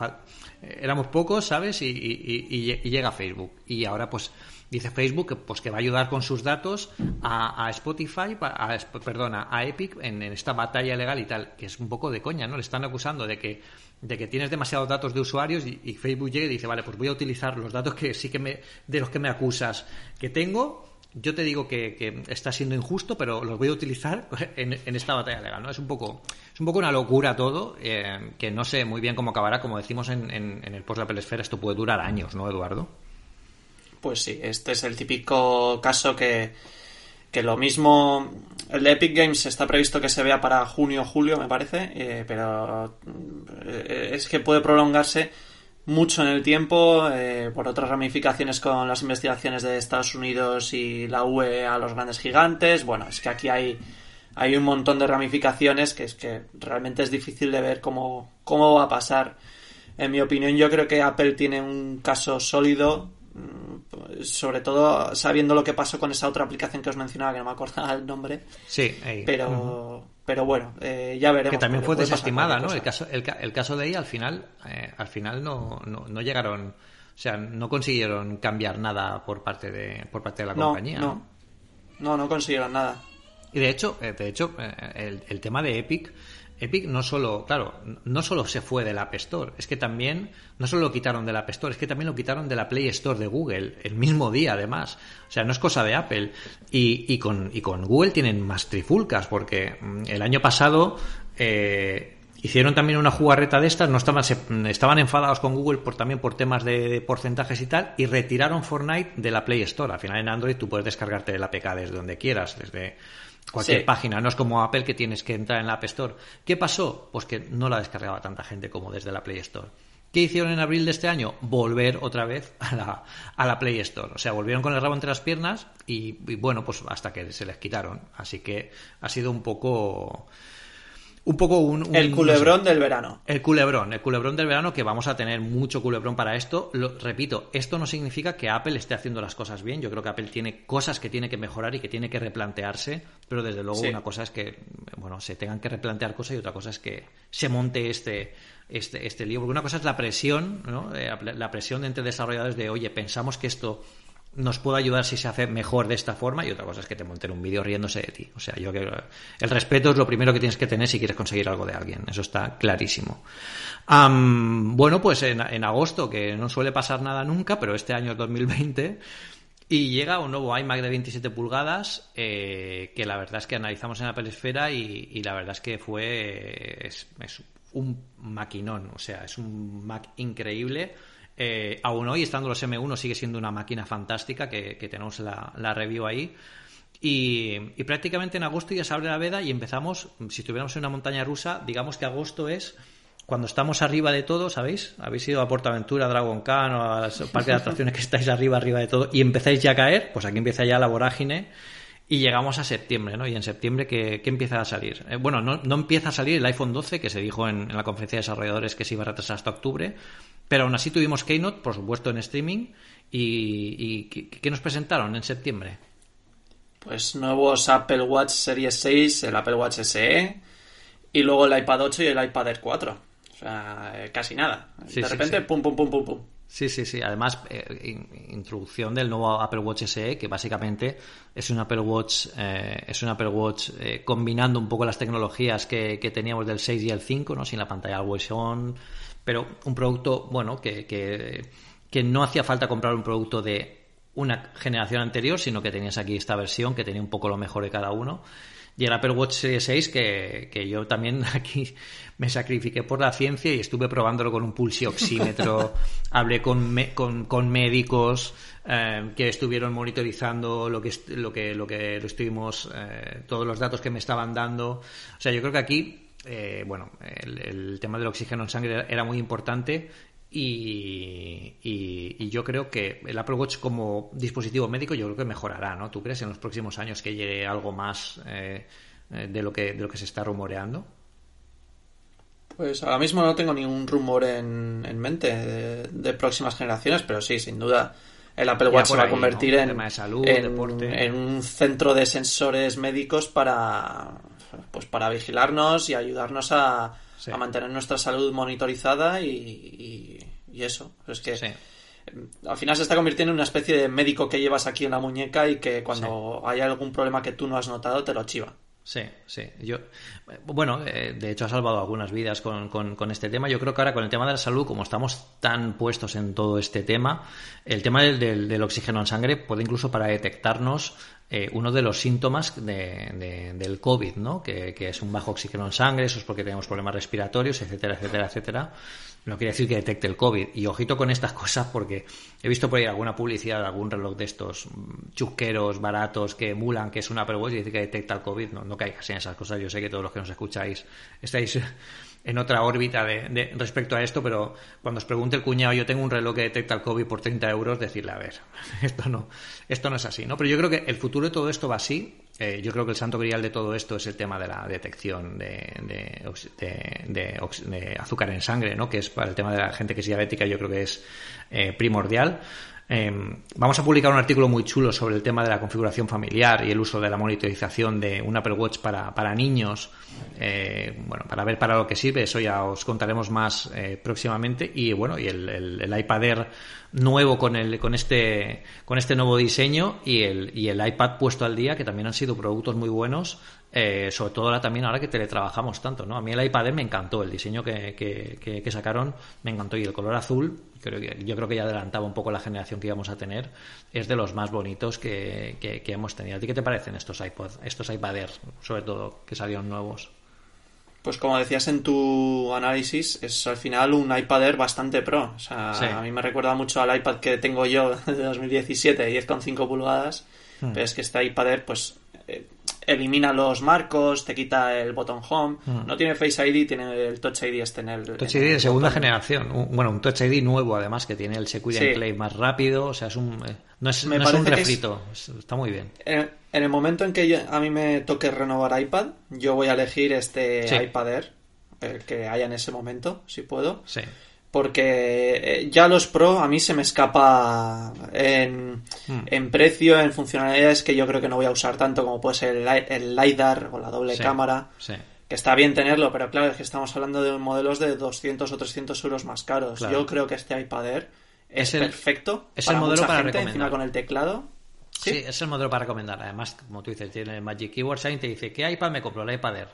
éramos pocos, ¿sabes? Y, llega Facebook. Y ahora pues dice Facebook que, pues, que va a ayudar con sus datos a, Spotify, a, perdona, a Epic en, en esta batalla legal y tal, que es un poco de coña, ¿no? Le están acusando de que de que tienes demasiados datos de usuarios y, Facebook llega y dice, vale, pues voy a utilizar los datos que sí que me, de los que me acusas que tengo. Yo te digo que, está siendo injusto, pero los voy a utilizar (laughs) en, esta batalla legal, ¿no? Es un poco, es un poco una locura todo, eh, que no sé muy bien cómo acabará. Como decimos en, en el post de Apple Esfera, esto puede durar años, ¿no, Eduardo? Pues sí, este es el típico caso que, que lo mismo el de Epic Games está previsto que se vea para junio o julio, me parece, eh, pero eh, es que puede prolongarse mucho en el tiempo eh, por otras ramificaciones con las investigaciones de Estados Unidos y la UE a los grandes gigantes. Bueno, es que aquí hay, hay un montón de ramificaciones que es que realmente es difícil de ver cómo, cómo va a pasar. En mi opinión, yo creo que Apple tiene un caso sólido sobre todo sabiendo lo que pasó con esa otra aplicación que os mencionaba, que no me acordaba el nombre. Sí, pero, pero bueno, eh, ya veremos. Que también fue desestimada, ¿no? El caso, el, caso de ella al final, eh, al final no, no, llegaron, o sea, no consiguieron cambiar nada por parte de, por parte de la compañía. No, no, no, consiguieron nada. Y de hecho, eh, de hecho, el, el tema de Epic Epic no solo, claro, no solo se fue del App Store, es que también, no solo lo quitaron del App Store, es que también lo quitaron de la Play Store de Google, el mismo día además. O sea, no es cosa de Apple. Y, con, y con Google tienen más trifulcas, porque mm, el año pasado eh, hicieron también una jugarreta de estas, no estaban, estaban enfadados con Google por, también por temas de, porcentajes y tal, y retiraron Fortnite de la Play Store. Al final en Android tú puedes descargarte la APK desde donde quieras, desde cualquier página. No es como Apple que tienes que entrar en la App Store. ¿Qué pasó? Pues que no la descargaba tanta gente como desde la Play Store. ¿Qué hicieron en abril de este año? Volver otra vez a la, a la Play Store. O sea, volvieron con el rabo entre las piernas y, y bueno, pues hasta que se les quitaron. Así que ha sido un poco un poco un, el culebrón del verano. El culebrón, el culebrón del verano, que vamos a tener mucho culebrón para esto. Lo, repito, esto no significa que Apple esté haciendo las cosas bien. Yo creo que Apple tiene cosas que tiene que mejorar y que tiene que replantearse, pero desde luego una cosa es que, bueno, se tengan que replantear cosas y otra cosa es que se monte este, este, este lío. Porque una cosa es la presión, ¿no? Eh, la presión entre desarrolladores de, oye, pensamos que esto nos puede ayudar si se hace mejor de esta forma y otra cosa es que te monten un vídeo riéndose de ti. O sea, yo que el respeto es lo primero que tienes que tener si quieres conseguir algo de alguien. Eso está clarísimo. bueno, pues en, agosto, que no suele pasar nada nunca, pero este año es 2020, y llega un nuevo iMac de 27 pulgadas eh, que la verdad es que analizamos en Apple Esfera y, y la verdad es que fue es un maquinón, o sea, es un Mac increíble eh, aún hoy, estando los M1, sigue siendo una máquina fantástica que, tenemos la, review ahí. Y, prácticamente en agosto ya se abre la veda y empezamos, si estuviéramos en una montaña rusa, digamos que agosto es cuando estamos arriba de todo, ¿sabéis? Habéis ido a Portaventura, Dragon Khan o a parques de atracciones que estáis arriba, arriba de todo y empezáis ya a caer, pues aquí empieza ya la vorágine Y llegamos a septiembre, ¿no? Y en septiembre, ¿qué, empieza a salir? Eh, bueno, no, no, empieza a salir el iPhone 12, que se dijo en, la conferencia de desarrolladores que se iba a retrasar hasta octubre, pero aún así tuvimos Keynote, por supuesto, en streaming. ¿Y, ¿qué, nos presentaron en septiembre? Pues nuevos Apple Watch Series 6, el Apple Watch SE, y luego el iPad 8 y el iPad Air 4. O sea, eh, casi nada. de repente, pum, pum, pum, pum, pum. Sí, sí, sí. Además, eh, introducción del nuevo Apple Watch SE, que básicamente es un Apple Watch, eh, es un Apple Watch eh, combinando un poco las tecnologías que, teníamos del 6 y el 5, ¿no? Sin la pantalla always on, pero un producto, bueno, que, que, que no hacía falta comprar un producto de una generación anterior, sino que tenías aquí esta versión que tenía un poco lo mejor de cada uno y el Apple Watch Series 6 que, que, yo también (laughs) aquí me sacrifiqué por la ciencia y estuve probándolo con un pulsioxímetro, (laughs) hablé con, con, con, médicos eh, que estuvieron monitorizando lo que, lo que, lo que lo estuvimos, eh, todos los datos que me estaban dando. O sea, yo creo que aquí, eh, bueno, el, el tema del oxígeno en sangre era muy importante y, y, yo creo que el Apple Watch como dispositivo médico yo creo que mejorará, ¿no? ¿Tú crees en los próximos años que llegue algo más eh, eh, de, lo que, de lo que se está rumoreando? Pues ahora mismo no tengo ningún rumor en, en mente de, próximas generaciones, pero sí, sin duda el Apple Watch se va a convertir en, en, un centro de sensores médicos para pues para vigilarnos y ayudarnos a, a mantener nuestra salud monitorizada y, y, eso. Es que al final se está convirtiendo en una especie de médico que llevas aquí en la muñeca y que cuando hay algún problema que tú no has notado te lo chiva. Sí, sí. Yo, bueno, eh, de hecho ha salvado algunas vidas con, con, este tema. Yo creo que ahora con el tema de la salud, como estamos tan puestos en todo este tema, el tema del, del oxígeno en sangre puede incluso para detectarnos eh, uno de los síntomas de, del COVID, ¿no? Que, es un bajo oxígeno en sangre, eso es porque tenemos problemas respiratorios, etcétera, etcétera, etcétera. No quiere decir que detecte el COVID. Y ojito con estas cosas porque he visto por ahí alguna publicidad de algún reloj de estos mm, chusqueros, baratos, que emulan que es un Apple y dice que detecta el COVID. No, no caigas en esas cosas. Yo sé que todos los que nos escucháis estáis (laughs) en otra órbita de, respecto a esto, pero cuando os pregunte el cuñado, yo tengo un reloj que detecta el COVID por 30 euros, decirle, a ver, (laughs) esto no, esto no es así, ¿no? Pero yo creo que el futuro de todo esto va así. Eh, yo creo que el santo grial de todo esto es el tema de la detección de, de, azúcar en sangre, ¿no? Que es para el tema de la gente que es diabética, yo creo que es eh, primordial. Em, vamos a publicar un artículo muy chulo sobre el tema de la configuración familiar y el uso de la monitorización de un Apple Watch para, para niños, eh, bueno, para ver para lo que sirve, eso ya os contaremos más eh, próximamente. Y bueno, y el, el, iPad Air nuevo con, el, con, este, con este nuevo diseño y el, y el iPad puesto al día, que también han sido productos muy buenos eh, sobre todo ahora también ahora que teletrabajamos tanto, ¿no? A mí el iPad me encantó, el diseño que, que, sacaron me encantó y el color azul, creo que, yo creo que ya adelantaba un poco la generación que íbamos a tener, es de los más bonitos que, hemos tenido. ¿A ti qué te parecen estos iPod, estos iPad Air, sobre todo, que salieron nuevos? Pues como decías en tu análisis, es al final un iPad Air bastante pro. O sea, a mí me recuerda mucho al iPad que tengo yo (laughs) de 2017, 10,5 pulgadas, hmm. pero es que este iPad Air, pues... Eh, elimina los marcos, te quita el botón home. Mm. No tiene Face ID, tiene el Touch ID este en el. Touch ID de segunda generación. bueno, un Touch ID nuevo además que tiene el Secure sí. Enclave más rápido. O sea, es un. Eh, no es, no es un refrito. está muy bien. En, el momento en que a mí me toque renovar iPad, yo voy a elegir este iPad Air, el que haya en ese momento, si puedo. Sí porque eh, ya los Pro a mí se me escapa en, hmm. en, precio, en funcionalidades que yo creo que no voy a usar tanto como puede ser el, LiDAR o la doble cámara. Que está bien tenerlo, pero claro, es que estamos hablando de modelos de 200 o 300 euros más caros. Yo creo que este iPad Air es, perfecto. Es el modelo para recomendar. con el teclado. ¿Sí? es el modelo para recomendar. Además, como tú dices, tiene el Magic Keyboard Sign, te dice, ¿qué iPad me compro? El iPad Air.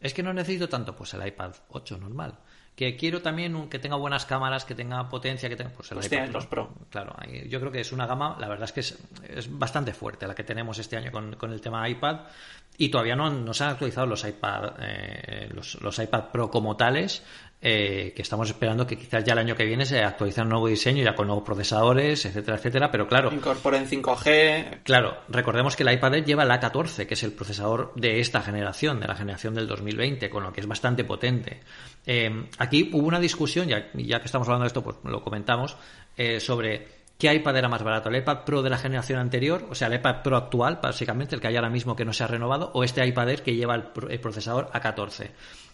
Es que no necesito tanto, pues el iPad 8 normal que quiero también que tenga buenas cámaras, que tenga potencia, que tenga pues el los Pro. Claro, yo creo que es una gama, la verdad es que es, es bastante fuerte la que tenemos este año con, con el tema iPad y todavía no, no se han actualizado los iPad eh, los, los, iPad Pro como tales eh, que estamos esperando que quizás ya el año que viene se actualice un nuevo diseño ya con nuevos procesadores etcétera etcétera pero claro incorporen 5G claro recordemos que el iPad lleva el A14 que es el procesador de esta generación de la generación del 2020 con lo que es bastante potente eh, aquí hubo una discusión ya, ya que estamos hablando de esto pues lo comentamos sobre ¿Qué iPad era más barato? ¿El iPad Pro de la generación anterior? O sea, el iPad Pro actual, básicamente, el que hay ahora mismo que no se ha renovado, o este iPad Air que lleva el, procesador A14.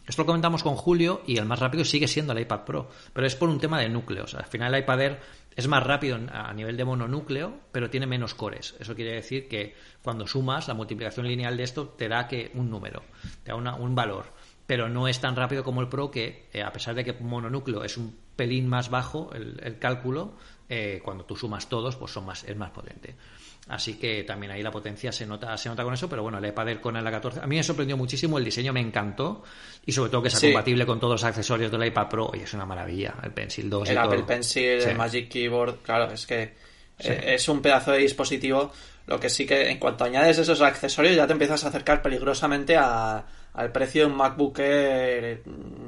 Esto lo comentamos con Julio y el más rápido sigue siendo el iPad Pro, pero es por un tema de núcleos. Al final el iPad Air es más rápido a nivel de mononúcleo, pero tiene menos cores. Eso quiere decir que cuando sumas la multiplicación lineal de esto te da que un número, te da un valor pero no es tan rápido como el Pro que, eh, a pesar de que mononúcleo es un pelín más bajo el, cálculo, eh, cuando tú sumas todos, pues son más, es más potente. Así que también ahí la potencia se nota, se nota con eso, pero bueno, el iPad Air con el A14, a mí me sorprendió muchísimo, el diseño me encantó y sobre todo que sea compatible con todos los accesorios del iPad Pro, y es una maravilla, el Pencil 2 el Apple Pencil, el Magic Keyboard, claro, es que eh, es un pedazo de dispositivo, lo que sí que en cuanto añades esos accesorios ya te empiezas a acercar peligrosamente a al precio de un MacBook Air,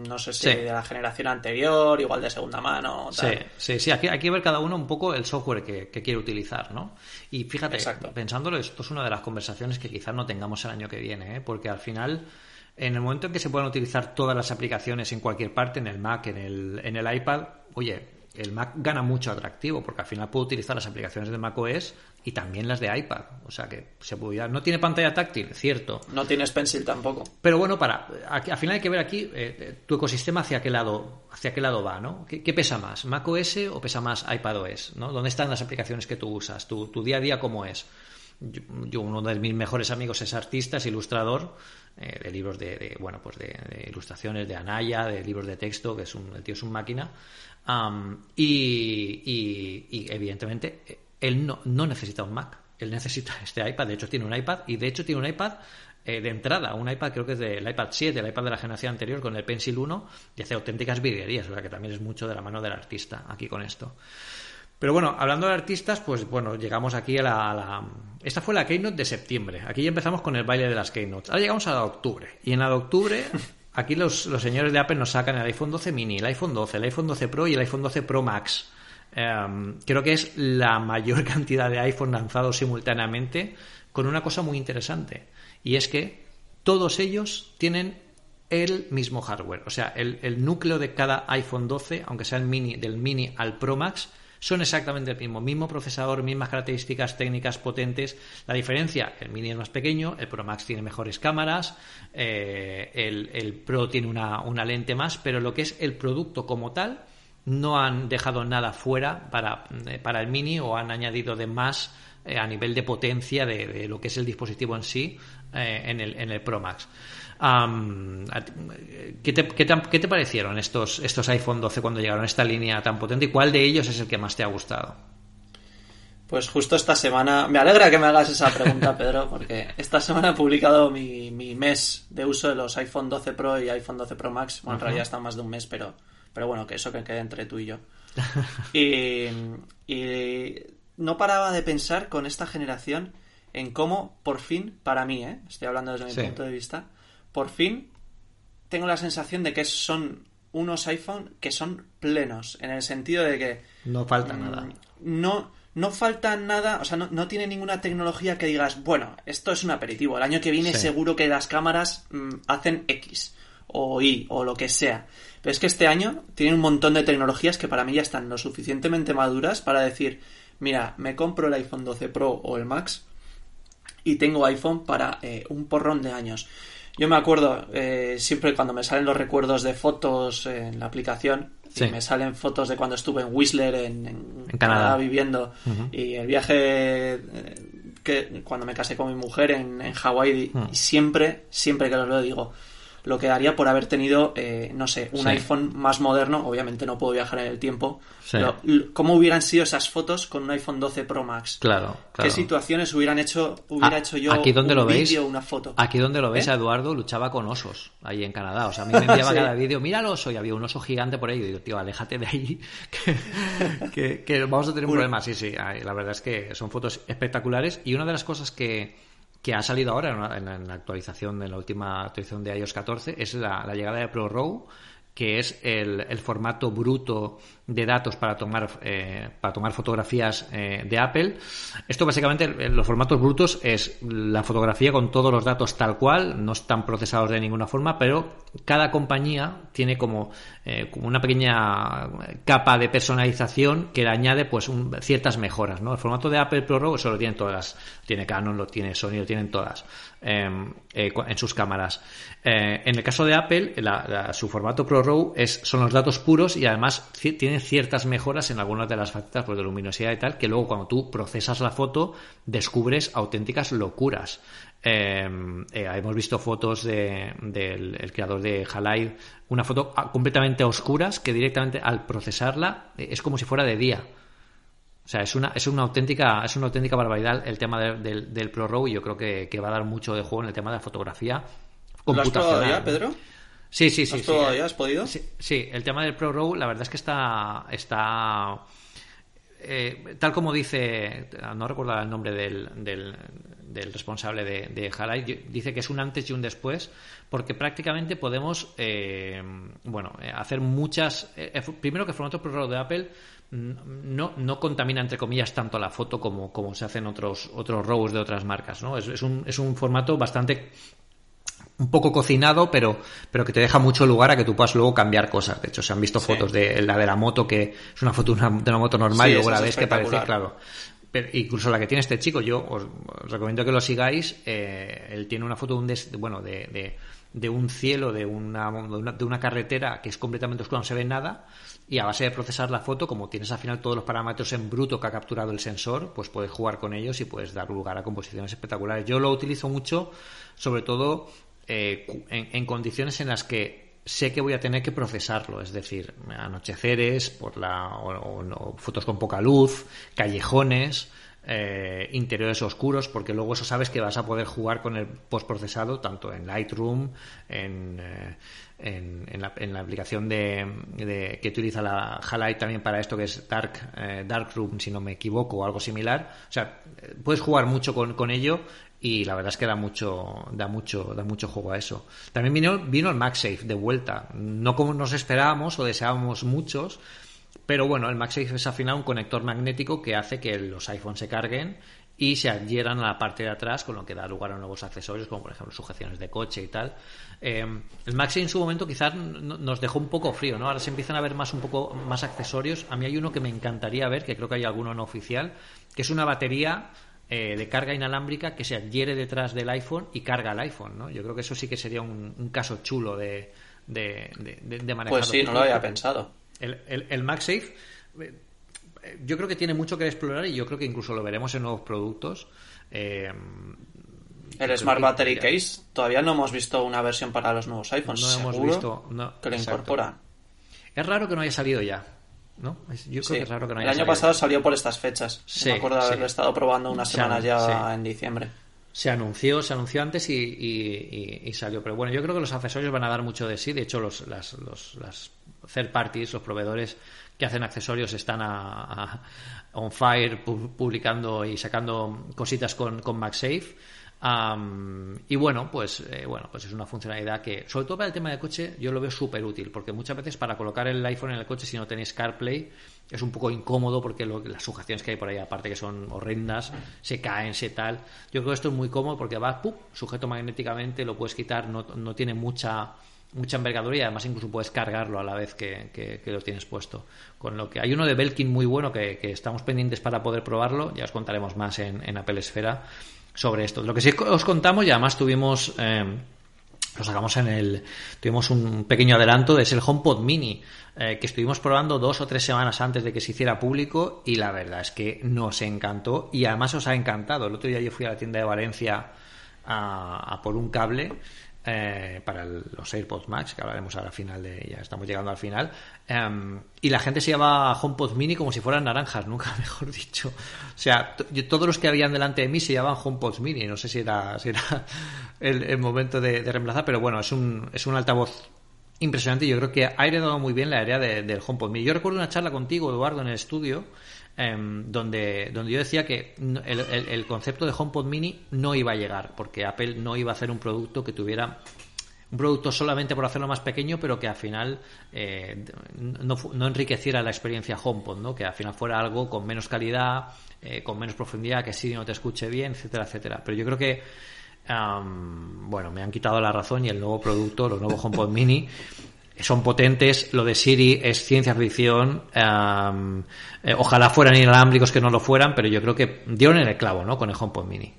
no sé si de la generación anterior, igual de segunda mano. Sí, sí, sí, aquí hay que ver cada uno un poco el software que, quiere utilizar, ¿no? Y fíjate, pensándolo, esto es una de las conversaciones que quizás no tengamos el año que viene, ¿eh? porque al final en el momento en que se puedan utilizar todas las aplicaciones en cualquier parte, en el Mac, en el, en el iPad, oye, el Mac gana mucho atractivo porque al final puedo utilizar las aplicaciones de macOS y también las de iPad. O sea que se puede No tiene pantalla táctil, cierto. No tienes Pencil tampoco. Pero bueno, para al final hay que ver aquí eh, eh, tu ecosistema hacia qué lado hacia qué lado va, ¿no? ¿Qué, pesa más, macOS o pesa más iPadOS? ¿no? ¿Dónde están las aplicaciones que tú usas? ¿Tu, día a día cómo es? Yo, uno de mis mejores amigos es artista, es ilustrador eh, de libros de, bueno pues de, ilustraciones de Anaya, de libros de texto, que es un el tío es un máquina y, evidentemente él no, no, necesita un Mac, él necesita (laughs) este iPad, de hecho tiene un iPad y de hecho tiene un iPad eh, de entrada, un iPad creo que es del iPad 7, el iPad de la generación anterior con el Pencil 1 y hace auténticas viderías, o sea que también es mucho de la mano del artista aquí con esto. Pero bueno, hablando de artistas, pues bueno, llegamos aquí a la, a la, Esta fue la Keynote de septiembre. Aquí ya empezamos con el baile de las Keynotes. Ahora llegamos a la de octubre. Y en la de octubre (laughs) Aquí los, señores de Apple nos sacan el iPhone 12 mini, el iPhone 12, el iPhone 12 Pro y el iPhone 12 Pro Max. Em, creo que es la mayor (laughs) cantidad de iPhone lanzados simultáneamente con una cosa muy interesante. Y es que todos ellos tienen el mismo hardware. O sea, el, el núcleo de cada iPhone 12, aunque sea el mini, del mini al Pro Max, son exactamente el mismo, mismo procesador, mismas características técnicas potentes. La diferencia, el Mini es más pequeño, el Pro Max tiene mejores cámaras, eh, el, Pro tiene una, una lente más, pero lo que es el producto como tal, no han dejado nada fuera para, eh, para el Mini o han añadido de más eh, a nivel de potencia de, lo que es el dispositivo en sí en, el, en el Pro Max. ¿qué, te, qué, te, parecieron estos, estos iPhone 12 cuando llegaron a esta línea tan potente y cuál de ellos es el que más te ha gustado? Pues justo esta semana, me alegra que me hagas esa pregunta, (laughs) Pedro, porque esta semana he publicado mi, mes de uso de los iPhone 12 Pro y iPhone 12 Pro Max. Bueno, en realidad está más de un mes, pero, pero bueno, que eso que quede entre tú y yo. (laughs) y, no paraba de pensar con esta generación en cómo, por fin, para mí, ¿eh? estoy hablando desde mi punto de vista, por fin tengo la sensación de que son unos iPhone que son plenos, en el sentido de que... No falta mm, nada. No, no falta nada, o sea, no, tiene ninguna tecnología que digas, bueno, esto es un aperitivo, el año que viene seguro que las cámaras mm, hacen X o Y o lo que sea. Pero es que este año tiene un montón de tecnologías que para mí ya están lo suficientemente maduras para decir, mira, me compro el iPhone 12 Pro o el Max y tengo iPhone para eh, un porrón de años. Yo me acuerdo, eh, siempre cuando me salen los recuerdos de fotos en la aplicación, me salen fotos de cuando estuve en Whistler, en, Canadá. viviendo, y el viaje eh, que cuando me casé con mi mujer en, en Hawái, y siempre, siempre que los veo digo, lo que daría por haber tenido, eh, no sé, un iPhone más moderno. Obviamente no puedo viajar en el tiempo. Pero, ¿cómo hubieran sido esas fotos con un iPhone 12 Pro Max? Claro, ¿Qué situaciones hubieran hecho, hubiera hecho yo aquí donde un lo veis, una foto? Aquí donde lo ves, ¿Eh? Eduardo luchaba con osos ahí en Canadá. O sea, a mí me (laughs) enviaba cada vídeo, mira el oso, y había un oso gigante por ahí. Y digo, tío, aléjate de ahí, (laughs) que, vamos a tener un problema. Sí, sí, la verdad es que son fotos espectaculares. Y una de las cosas que que ha salido ahora en, la actualización, en la última actualización de iOS 14, es la, llegada de ProRAW, que es el, formato bruto de datos para tomar, eh, para tomar fotografías eh, de Apple. Esto básicamente, en los formatos brutos, es la fotografía con todos los datos tal cual, no están procesados de ninguna forma, pero cada compañía tiene como, eh, como una pequeña capa de personalización que le añade pues ciertas mejoras. ¿no? El formato de Apple ProRAW eso lo tienen todas, tiene Canon, lo tiene Sony, lo tienen todas em, en sus cámaras. en el caso de Apple, su formato ProRAW es, son los datos puros y además tiene ciertas mejoras en algunas de las facetas pues, de luminosidad y tal, que luego cuando tú procesas la foto descubres auténticas locuras. Em, eh, hemos visto fotos del creador de Halide, una foto completamente a oscuras que directamente al procesarla eh, es como si fuera de día. O sea, es una, es una auténtica, es una auténtica barbaridad el tema del, del ProRAW y yo creo que, va a dar mucho de juego en el tema de la fotografía computacional. ¿Lo has Pedro? Sí, sí, sí. ¿Has, todavía, ¿Has podido? Sí, el tema del Pro Row, la verdad es que está. está eh, tal como dice, no recuerdo el nombre del, del, responsable de, de dice que es un antes y un después, porque prácticamente podemos, eh, bueno, eh, hacer muchas. primero que el formato Pro Row de Apple no, no contamina, entre comillas, tanto la foto como, como se hacen otros, otros RAWs de otras marcas, ¿no? Es, es, un, es un formato bastante un poco cocinado, pero, pero que te deja mucho lugar a que tú puedas luego cambiar cosas. De hecho, se han visto fotos de la de la moto, que es una foto de una, moto normal, y luego la ves que parece, claro. Pero incluso la que tiene este chico, yo os, recomiendo que lo sigáis. Eh, él tiene una foto de un, bueno, de, de, un cielo, de una, de una, carretera que es completamente oscura, no se ve nada. Y a base de procesar la foto, como tienes al final todos los parámetros en bruto que ha capturado el sensor, pues puedes jugar con ellos y puedes dar lugar a composiciones espectaculares. Yo lo utilizo mucho, sobre todo eh, en, condiciones en las que sé que voy a tener que procesarlo, es decir, anocheceres, por la, o, fotos con poca luz, callejones, eh, interiores oscuros, porque luego eso sabes que vas a poder jugar con el postprocesado tanto en Lightroom, en, eh, en, la, aplicación de, que utiliza la Halide también para esto que es Dark Darkroom, si no me equivoco, o algo similar. O sea, puedes jugar mucho con, con ello y la verdad es que da mucho da mucho da mucho juego a eso también vino vino el MagSafe de vuelta no como nos esperábamos o deseábamos muchos pero bueno el MagSafe es al final un conector magnético que hace que los iPhones se carguen y se adhieran a la parte de atrás con lo que da lugar a nuevos accesorios como por ejemplo sujeciones de coche y tal eh, el MagSafe en su momento quizás nos dejó un poco frío no ahora se empiezan a ver más un poco más accesorios a mí hay uno que me encantaría ver que creo que hay alguno no oficial que es una batería eh, de carga inalámbrica que se adhiere detrás del iPhone y carga el iPhone, ¿no? Yo creo que eso sí que sería un, caso chulo de, de, de, manejar. Pues sí, no lo había pensado. El, el, MagSafe, eh, yo creo que tiene mucho que explorar y yo creo que incluso lo veremos en nuevos productos. Eh, el Smart Battery Case, todavía no hemos visto una versión para los nuevos iPhones. No hemos visto que lo incorpora. Es raro que no haya salido ya. ¿no? Yo creo que es raro que no haya El año pasado salió por estas fechas. me acuerdo de haberlo estado probando unas semanas ya en diciembre. Se anunció, se anunció antes y, salió. Pero bueno, yo creo que los accesorios van a dar mucho de sí. De hecho, los, las, los, las third parties, los proveedores que hacen accesorios están a, on fire publicando y sacando cositas con, MagSafe y bueno, pues eh, bueno, pues es una funcionalidad que, sobre todo para el tema del coche, yo lo veo súper útil, porque muchas veces para colocar el iPhone en el coche, si no tenéis CarPlay, es un poco incómodo porque las sujeciones que hay por ahí, aparte que son horrendas, se caen, se tal. Yo creo que esto es muy cómodo porque va, ¡pum! sujeto magnéticamente, lo puedes quitar, no, no tiene mucha mucha envergadura y además incluso puedes cargarlo a la vez que, lo tienes puesto. Con lo que hay uno de Belkin muy bueno que, estamos pendientes para poder probarlo, ya os contaremos más en, en Apple Esfera sobre esto. Lo que sí os contamos, y además tuvimos, eh, lo sacamos en el, tuvimos un pequeño adelanto, es el HomePod Mini, eh, que estuvimos probando dos o tres semanas antes de que se hiciera público y la verdad es que nos encantó y además os ha encantado. El otro día yo fui a la tienda de Valencia a por un cable eh, para los AirPods Max, que hablaremos ahora al final de, ya estamos llegando al final, em, y la gente se llama HomePod Mini como si fueran naranjas, (laughs) nunca mejor dicho. O sea, todos los que habían delante de mí se llamaban HomePods Mini, no sé si era, si era (laughs) el, momento de, reemplazar, pero bueno, es un, es un altavoz impresionante. Yo creo que ha heredado muy bien la área del HomePod Mini. Yo recuerdo una charla contigo, Eduardo, en el estudio, Em, donde, donde yo decía que el, concepto de HomePod Mini no iba a llegar, porque Apple no iba a hacer un producto que tuviera un producto solamente por hacerlo más pequeño, pero que al final eh, no, no, enriqueciera la experiencia HomePod, ¿no? que al final fuera algo con menos calidad, eh, con menos profundidad, que sí no te escuche bien, etcétera, etcétera. Pero yo creo que, bueno, me han quitado la razón y el nuevo producto, los nuevos HomePod Mini, son potentes, lo de Siri es ciencia ficción, eh, ojalá fueran inalámbricos que no lo fueran, pero yo creo que dieron en el clavo, ¿no? Con el HomePod Mini.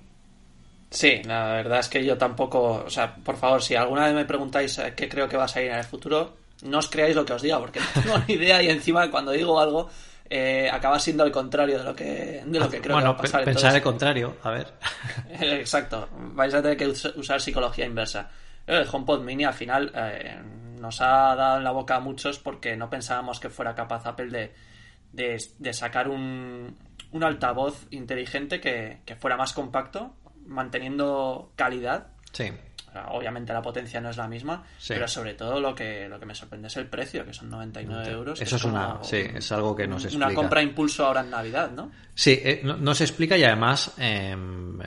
Sí, la verdad es que yo tampoco, o sea, por favor, si alguna vez me preguntáis eh, qué creo que va a salir en el futuro, no os creáis lo que os diga, porque no tengo ni idea y encima cuando digo algo eh, acaba siendo el contrario de lo que, de lo que creo que va a pasar. Pensar el contrario, a ver. (laughs) Exacto, vais a tener que usar psicología inversa. El HomePod Mini al final eh, nos ha dado en la boca a muchos porque no pensábamos que fuera capaz Apple de, de, de sacar un, un altavoz inteligente que, que fuera más compacto manteniendo calidad. Sí. Obviamente la potencia no es la misma, pero sobre todo lo que, lo que me sorprende es el precio, que son 99 euros. Eso es, una, sí, es algo que nos explica. Una compra impulso ahora en Navidad, ¿no? Sí, eh, no, se explica y además em,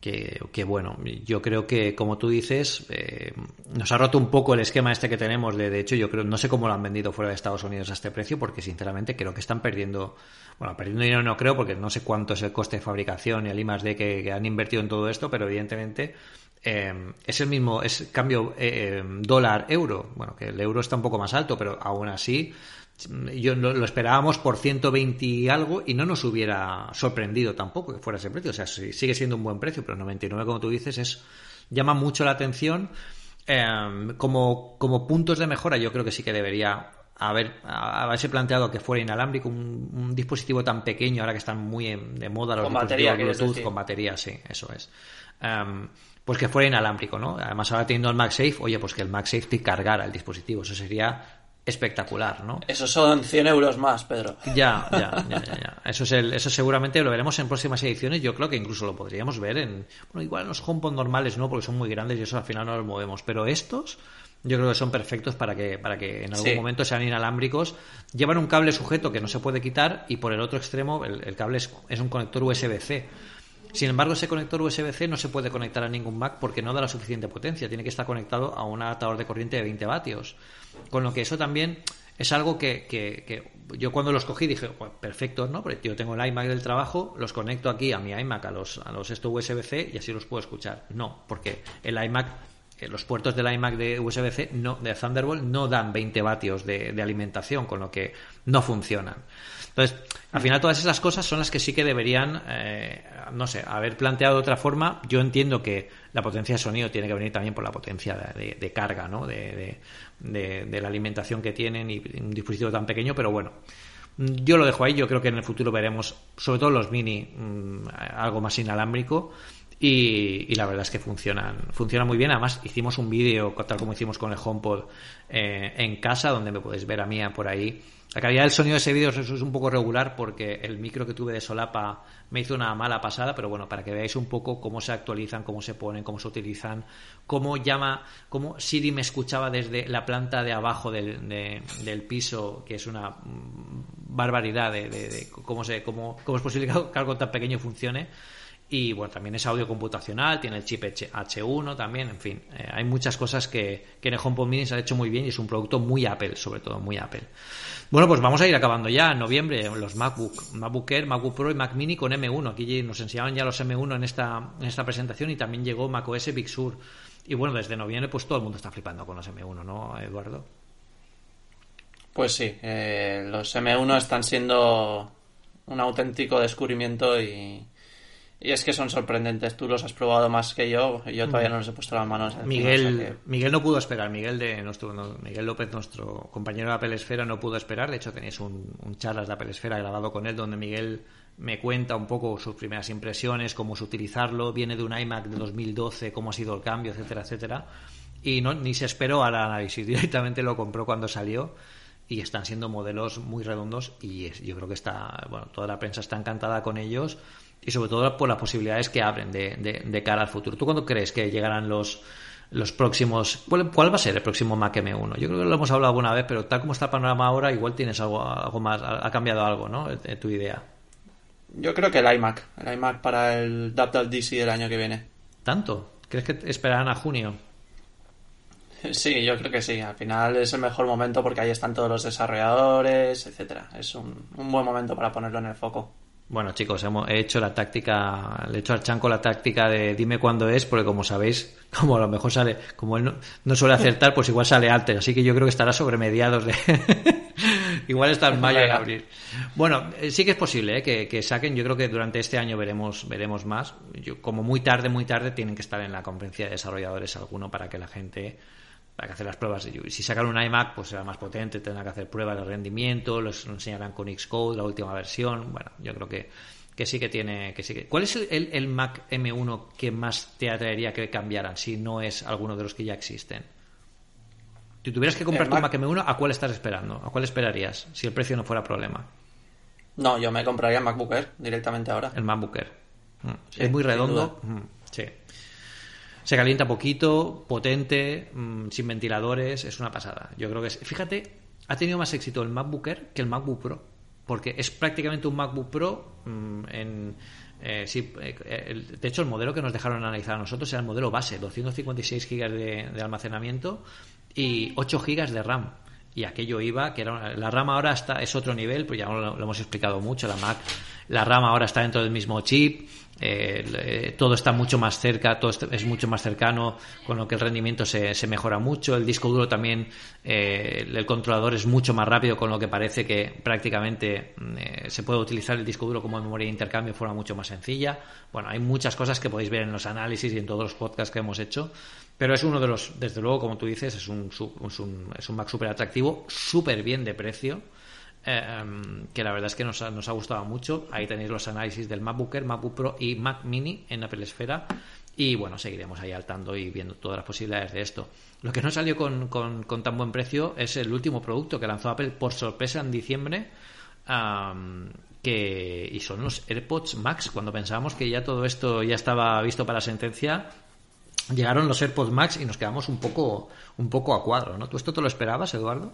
que, que, bueno, yo creo que como tú dices, eh, nos ha roto un poco el esquema este que tenemos. De, de hecho, yo creo, no sé cómo lo han vendido fuera de Estados Unidos a este precio, porque sinceramente creo que están perdiendo bueno, perdiendo dinero no creo porque no sé cuánto es el coste de fabricación y el I+D que, que han invertido en todo esto, pero evidentemente eh, es el mismo, es cambio eh, eh, dólar-euro. Bueno, que el euro está un poco más alto, pero aún así yo lo, esperábamos por 120 y algo y no nos hubiera sorprendido tampoco que fuera ese precio. O sea, sigue siendo un buen precio, pero 99, como tú dices, es llama mucho la atención. como, como puntos de mejora, yo creo que sí que debería haber, haberse planteado que fuera inalámbrico un, dispositivo tan pequeño, ahora que están muy de moda los dispositivos Bluetooth con batería, sí, eso es. Em, pues que fuera inalámbrico, ¿no? Además, ahora teniendo el MagSafe, oye, pues que el MagSafe te cargara el dispositivo, eso sería espectacular, ¿no? Eso son 100 euros más, Pedro. Ya, ya, ya, ya. Eso, es el, eso seguramente lo veremos en próximas ediciones. Yo creo que incluso lo podríamos ver en, bueno, igual en los HomePod normales, ¿no? Porque son muy grandes y eso al final no los movemos. Pero estos, yo creo que son perfectos para que, para que en algún momento sean inalámbricos. Llevan un cable sujeto que no se puede quitar y por el otro extremo el, cable es, es, un conector USB-C. Sin embargo, ese conector USB-C no se puede conectar a ningún Mac porque no da la suficiente potencia. Tiene que estar conectado a un adaptador de corriente de 20 vatios. Con lo que eso también es algo que, que, yo cuando los cogí dije, perfecto, ¿no? Porque yo tengo el iMac del trabajo, los conecto aquí a mi iMac, a los, a los esto USB-C y así los puedo escuchar. No, porque el iMac los puertos del iMac de USB-C, no, de Thunderbolt, no dan 20 vatios de, alimentación, con lo que no funcionan. Entonces, al final todas esas cosas son las que sí que deberían, eh, no sé, haber planteado de otra forma. Yo entiendo que la potencia de sonido tiene que venir también por la potencia de, carga, ¿no? De, de, la alimentación que tienen y un dispositivo tan pequeño, pero bueno. Yo lo dejo ahí, yo creo que en el futuro veremos, sobre todo los mini, mm, algo más inalámbrico. Y, la verdad es que funcionan, funcionan muy bien. Además, hicimos un vídeo, tal como hicimos con el HomePod eh, en casa, donde me podéis ver a mí por ahí. La calidad del sonido de ese vídeo es un poco regular porque el micro que tuve de solapa me hizo una mala pasada, pero bueno, para que veáis un poco cómo se actualizan, cómo se ponen, cómo se utilizan, cómo llama, cómo Siri me escuchaba desde la planta de abajo del, del piso, que es una barbaridad de, cómo, se, cómo, cómo es posible que algo tan pequeño funcione y bueno, también es audio computacional, tiene el chip H1 también, en fin, eh, hay muchas cosas que, que en el HomePod Mini se ha hecho muy bien y es un producto muy Apple, sobre todo muy Apple. Bueno, pues vamos a ir acabando ya en noviembre los MacBook, MacBook Air, MacBook Pro y Mac Mini con M1. Aquí nos enseñaban ya los M1 en esta, en esta presentación y también llegó macOS Big Sur. Y bueno, desde noviembre pues todo el mundo está flipando con los M1, ¿no, Eduardo? Pues sí, eh, los M1 están siendo un auténtico descubrimiento y y es que son sorprendentes. Tú los has probado más que yo. Yo todavía mm. no los he puesto las manos. Miguel, Miguel no pudo esperar. Miguel de nuestro, Miguel López, nuestro compañero de Apple Esfera, no pudo esperar. De hecho, tenéis un, un charlas de Apple Esfera grabado con él donde Miguel me cuenta un poco sus primeras impresiones, cómo es utilizarlo. Viene de un iMac de 2012, cómo ha sido el cambio, etcétera, etcétera. Y no, ni se esperó al análisis. (laughs) Directamente lo compró cuando salió y están siendo modelos muy redondos y yo creo que está, bueno, toda la prensa está encantada con ellos y sobre todo por las posibilidades que abren de, de, cara al futuro. ¿Tú cuándo crees que llegarán los, los próximos... ¿cuál, va a ser el próximo Mac M1? Yo creo que lo hemos hablado alguna vez, pero tal como está el panorama ahora, igual tienes algo, algo más, ha cambiado algo, ¿no? Tu idea. Yo creo que el iMac, el iMac para el DC del año que viene. ¿Tanto? ¿Crees que esperarán a junio? (laughs) Sí, yo creo que sí. Al final es el mejor momento porque ahí están todos los desarrolladores, etcétera. Es un, un buen momento para ponerlo en el foco. Bueno, chicos, hemos he hecho la táctica, le he hecho al Chanco la táctica de dime cuándo es, porque como sabéis, (laughs) como a lo mejor sale, como él no, suele acertar, pues igual sale antes, así que yo creo que estará sobre mediados de. (laughs) igual está en mayo en abril. Bueno, eh, sí que es posible ¿eh? que, que, saquen, yo creo que durante este año veremos, veremos más. Yo, como muy tarde, muy tarde, tienen que estar en la conferencia de desarrolladores alguno para que la gente para que hacer las pruebas. Si sacan un iMac, pues será más potente, tendrán que hacer pruebas de rendimiento, los enseñarán con Xcode, la última versión. Bueno, yo creo que, que sí que tiene. que sí que... ¿Cuál es el, el, Mac M1 que más te atraería que cambiaran si no es alguno de los que ya existen? Si tuvieras que comprar tu Mac M1, ¿a cuál estás esperando? ¿A cuál esperarías si el precio no fuera problema? No, yo me compraría el MacBook Air directamente ahora. El MacBook Air. Mm. es muy redondo. Mm, sí. Se calienta poquito, potente, mmm, sin ventiladores, es una pasada. Yo creo que es. Fíjate, ha tenido más éxito el MacBook Air que el MacBook Pro, porque es prácticamente un MacBook Pro mmm, en. Eh, sí, eh, de hecho, el modelo que nos dejaron analizar a nosotros era el modelo base, 256 GB de, de almacenamiento y 8 GB de RAM y aquello iba, que era la RAM ahora está, es otro nivel, pues ya lo, hemos explicado mucho, la Mac, la RAM ahora está dentro del mismo chip, eh, todo está mucho más cerca, todo es mucho más cercano, con lo que el rendimiento se, mejora mucho. El disco duro también, eh, el controlador es mucho más rápido, con lo que parece que prácticamente eh, se puede utilizar el disco duro como memoria de intercambio de forma mucho más sencilla. Bueno, hay muchas cosas que podéis ver en los análisis y en todos los podcasts que hemos hecho, pero es uno de los, desde luego, como tú dices, es un, es un, es un Mac súper atractivo, súper bien de precio. Eh, que la verdad es que nos ha, nos ha, gustado mucho. Ahí tenéis los análisis del MacBook Air, MacBook Pro y Mac Mini en Apple Esfera. Y bueno, seguiremos ahí al tanto y viendo todas las posibilidades de esto. Lo que no salió con, con, con tan buen precio es el último producto que lanzó Apple por sorpresa en diciembre. Que, y son los AirPods Max. Cuando pensábamos que ya todo esto ya estaba visto para sentencia, llegaron los AirPods Max y nos quedamos un poco, un poco a cuadro. ¿no? ¿Tú esto te lo esperabas, Eduardo?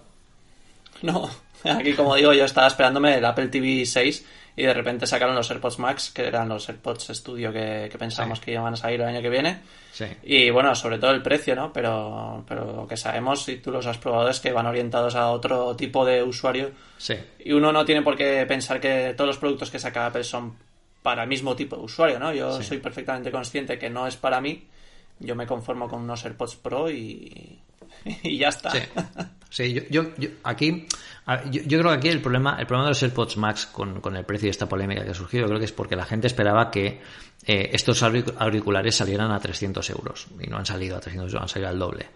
No, aquí como digo, yo estaba esperándome el Apple TV 6 y de repente sacaron los AirPods Max, que eran los AirPods Studio que, que pensábamos sí. que iban a salir el año que viene. Sí. Y bueno, sobre todo el precio, ¿no? Pero, pero lo que sabemos, si tú los has probado, es que van orientados a otro tipo de usuario. Sí. Y uno no tiene por qué pensar que todos los productos que saca Apple son para el mismo tipo de usuario, ¿no? Yo soy perfectamente consciente que no es para mí. Yo me conformo con unos AirPods Pro y, (laughs) y ya está. Sí. Sí, yo, yo, yo aquí, yo, yo, creo que aquí el problema, el problema de los AirPods Max con, con, el precio y esta polémica que ha surgido, creo que es porque la gente esperaba que eh, estos auriculares salieran a 300 euros y no han salido a 300 euros, han salido al doble.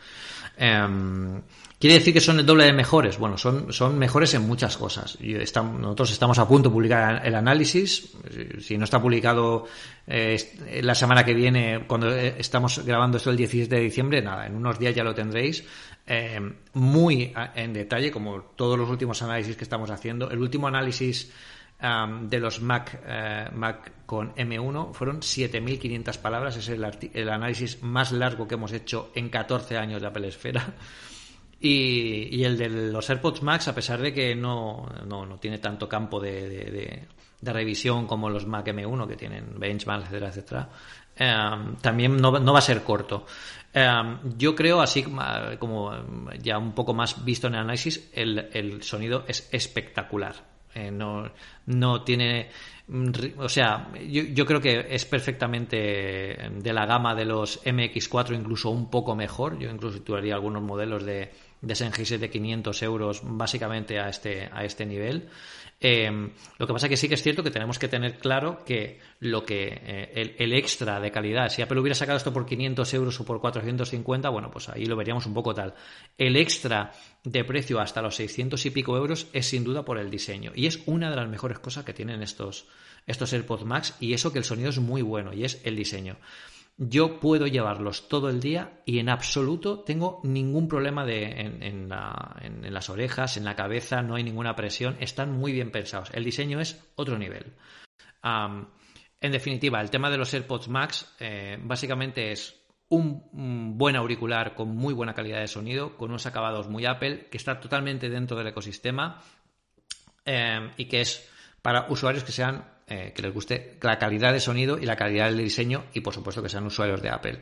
Um, ¿Quiere decir que son el doble de mejores? Bueno, son, son mejores en muchas cosas. Nosotros estamos a punto de publicar el análisis. Si no está publicado eh, la semana que viene, cuando estamos grabando esto el 17 de diciembre, nada, en unos días ya lo tendréis. Eh, muy en detalle, como todos los últimos análisis que estamos haciendo. El último análisis de los Mac, uh, Mac con M1 fueron 7.500 palabras. Es el, análisis más largo que hemos hecho en 14 años de Apple Esfera. Y, y, el de los AirPods Max, a pesar de que no, no, no tiene tanto campo de, de, revisión como los Mac M1, que tienen benchmarks, etcétera, etcétera, también no, no, va a ser corto. Yo creo, así como ya un poco más visto en el análisis, el, el sonido es espectacular. Eh, no, no tiene. O sea, yo, yo, creo que es perfectamente de la gama de los MX4, incluso un poco mejor. Yo incluso situaría algunos modelos de, de de 500 euros básicamente a este, a este nivel. Eh, lo que pasa que sí que es cierto que tenemos que tener claro que lo que eh, el, el, extra de calidad, si Apple hubiera sacado esto por 500 euros o por 450, bueno, pues ahí lo veríamos un poco tal. El extra de precio hasta los 600 y pico euros es sin duda por el diseño y es una de las mejores cosas que tienen estos, estos AirPods Max y eso que el sonido es muy bueno y es el diseño. Yo puedo llevarlos todo el día y en absoluto tengo ningún problema de, en, en, la, en, en, las orejas, en la cabeza, no hay ninguna presión, están muy bien pensados. El diseño es otro nivel. En definitiva, el tema de los AirPods Max eh, básicamente es un, un, buen auricular con muy buena calidad de sonido, con unos acabados muy Apple, que está totalmente dentro del ecosistema eh, y que es para usuarios que sean eh, que les guste la calidad de sonido y la calidad del diseño y por supuesto que sean usuarios de Apple.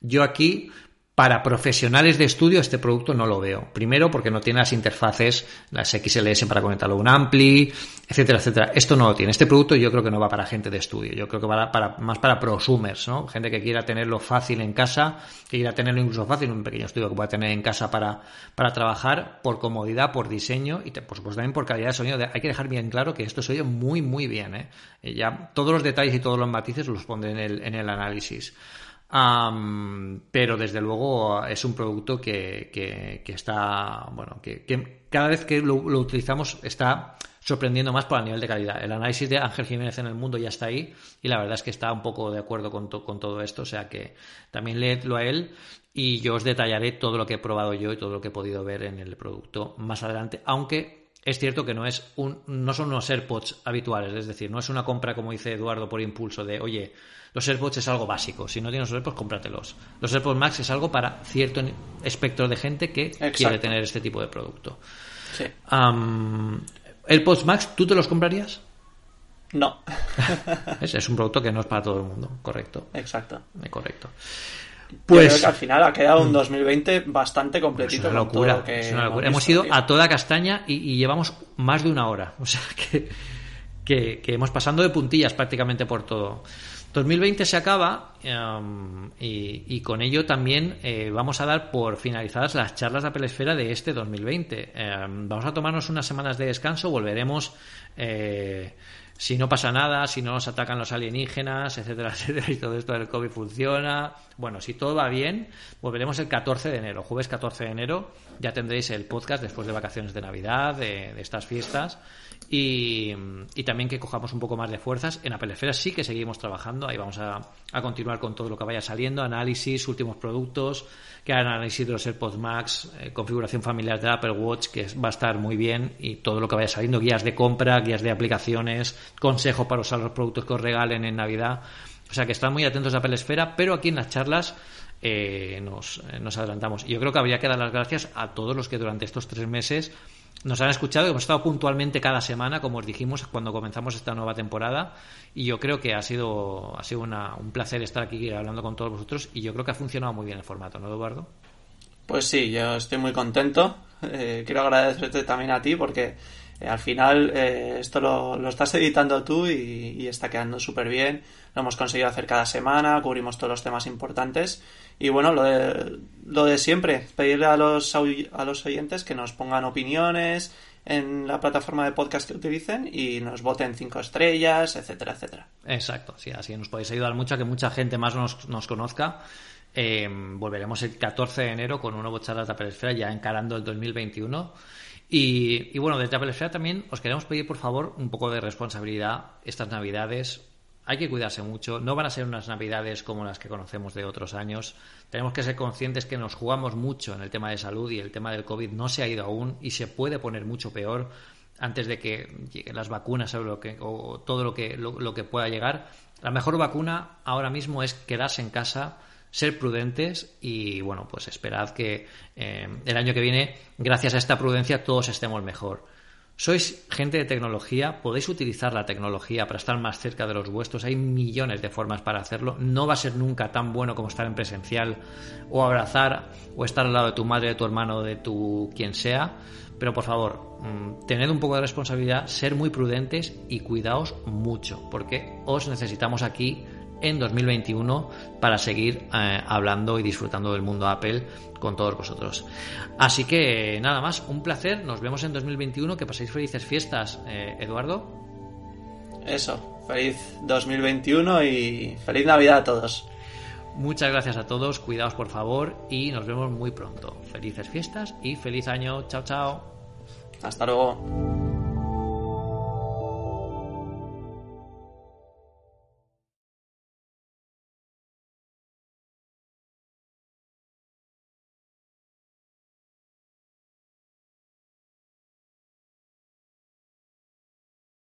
Yo aquí para profesionales de estudio este producto no lo veo. Primero porque no tiene las interfaces, las XLS para conectarlo a un ampli, etcétera, etcétera. Esto no lo tiene. Este producto yo creo que no va para gente de estudio. Yo creo que va para, más para prosumers, ¿no? Gente que quiera tenerlo fácil en casa, que quiera tenerlo incluso fácil, un pequeño estudio que pueda tener en casa para, para trabajar por comodidad, por diseño y por supuesto también por calidad de sonido. Hay que dejar bien claro que esto se oye muy, muy bien, ¿eh? Ya todos los detalles y todos los matices los pondré en el, en el análisis pero desde luego es un producto que, que, está, bueno, que, cada vez que lo, utilizamos está sorprendiendo más por el nivel de calidad. El análisis de Ángel Jiménez en el mundo ya está ahí y la verdad es que está un poco de acuerdo con, con todo esto, o sea que también leedlo a él y yo os detallaré todo lo que he probado yo y todo lo que he podido ver en el producto más adelante, aunque es cierto que no es un, no son unos AirPods habituales, es decir, no es una compra como dice Eduardo por impulso de, oye, los AirPods es algo básico. Si no tienes los AirPods, cómpratelos. Los AirPods Max es algo para cierto espectro de gente que quiere tener este tipo de producto. Sí. AirPods Max, ¿tú te los comprarías? No. (laughs) es, un producto que no es para todo el mundo, correcto. Exacto. Eh, correcto. Pues al final ha quedado un 2020 mm. bastante completito. Es una locura. Hemos ido a toda castaña y, llevamos más de una hora. (laughs) O sea que, que, que hemos pasado de puntillas prácticamente por todo. 2020 se acaba em, y, con ello también eh, vamos a dar por finalizadas las charlas de Apple Esfera de este 2020. Em, vamos a tomarnos unas semanas de descanso, volveremos eh, si no pasa nada, si no nos atacan los alienígenas, etcétera, (laughs) etcétera, y todo esto del COVID funciona. Bueno, si todo va bien, volveremos el 14 de enero, jueves 14 de enero, ya tendréis el podcast después de vacaciones de Navidad, de estas fiestas. Y, también que cojamos un poco más de fuerzas. En Apple Esfera sí que seguimos trabajando, ahí vamos a, continuar con todo lo que vaya saliendo, análisis, últimos productos, que análisis de los AirPods Max, eh, configuración familiar de Apple Watch, que va a estar muy bien, y todo lo que vaya saliendo, guías de compra, guías de aplicaciones, consejos para usar los productos que os regalen en Navidad. O sea que están muy atentos a Apple Esfera, pero aquí en las charlas eh, nos, eh, nos adelantamos. Y yo creo que habría que dar las gracias a todos los que durante estos tres meses nos han escuchado, hemos estado puntualmente cada semana, como os dijimos cuando comenzamos esta nueva temporada, y yo creo que ha sido, ha sido un placer estar aquí hablando con todos vosotros, y yo creo que ha funcionado muy bien el formato, ¿no, Eduardo? Pues sí, yo estoy muy contento. Eh, quiero agradecerte también a ti porque al final eh, esto lo, estás editando tú y, está quedando súper bien. Lo hemos conseguido hacer cada semana, cubrimos todos los temas importantes. Y bueno, lo de, lo de siempre, pedirle a los, a los oyentes que nos pongan opiniones en la plataforma de podcast que utilicen y nos voten cinco estrellas, etcétera, etcétera. Exacto, sí, así nos podéis ayudar mucho a que mucha gente más nos, nos conozca. Eh, volveremos el 14 de enero con un nuevo charla de Esfera ya encarando el 2021. Y, y bueno, desde Apple Esfera también os queremos pedir por favor un poco de responsabilidad estas navidades hay que cuidarse mucho. No van a ser unas navidades como las que conocemos de otros años. Tenemos que ser conscientes que nos jugamos mucho en el tema de salud y el tema del COVID no se ha ido aún y se puede poner mucho peor antes de que lleguen las vacunas o, lo que, todo lo que, lo, que pueda llegar. La mejor vacuna ahora mismo es quedarse en casa, ser prudentes y bueno, pues esperad que eh, el año que viene, gracias a esta prudencia, todos estemos mejor. Sois gente de tecnología, podéis utilizar la tecnología para estar más cerca de los vuestros. Hay millones de formas para hacerlo. No va a ser nunca tan bueno como estar en presencial o abrazar o estar al lado de tu madre, de tu hermano, de tu quien sea. Pero por favor, mm, tened un poco de responsabilidad, ser muy prudentes y cuidaos mucho, porque os necesitamos aquí en 2021 para seguir eh, hablando y disfrutando del mundo Apple con todos vosotros. Así que nada más, un placer, nos vemos en 2021, que paséis felices fiestas, eh, Eduardo. Eso, feliz 2021 y feliz Navidad a todos. Muchas gracias a todos, cuidaos por favor y nos vemos muy pronto. Felices fiestas y feliz año, chao chao. Hasta luego.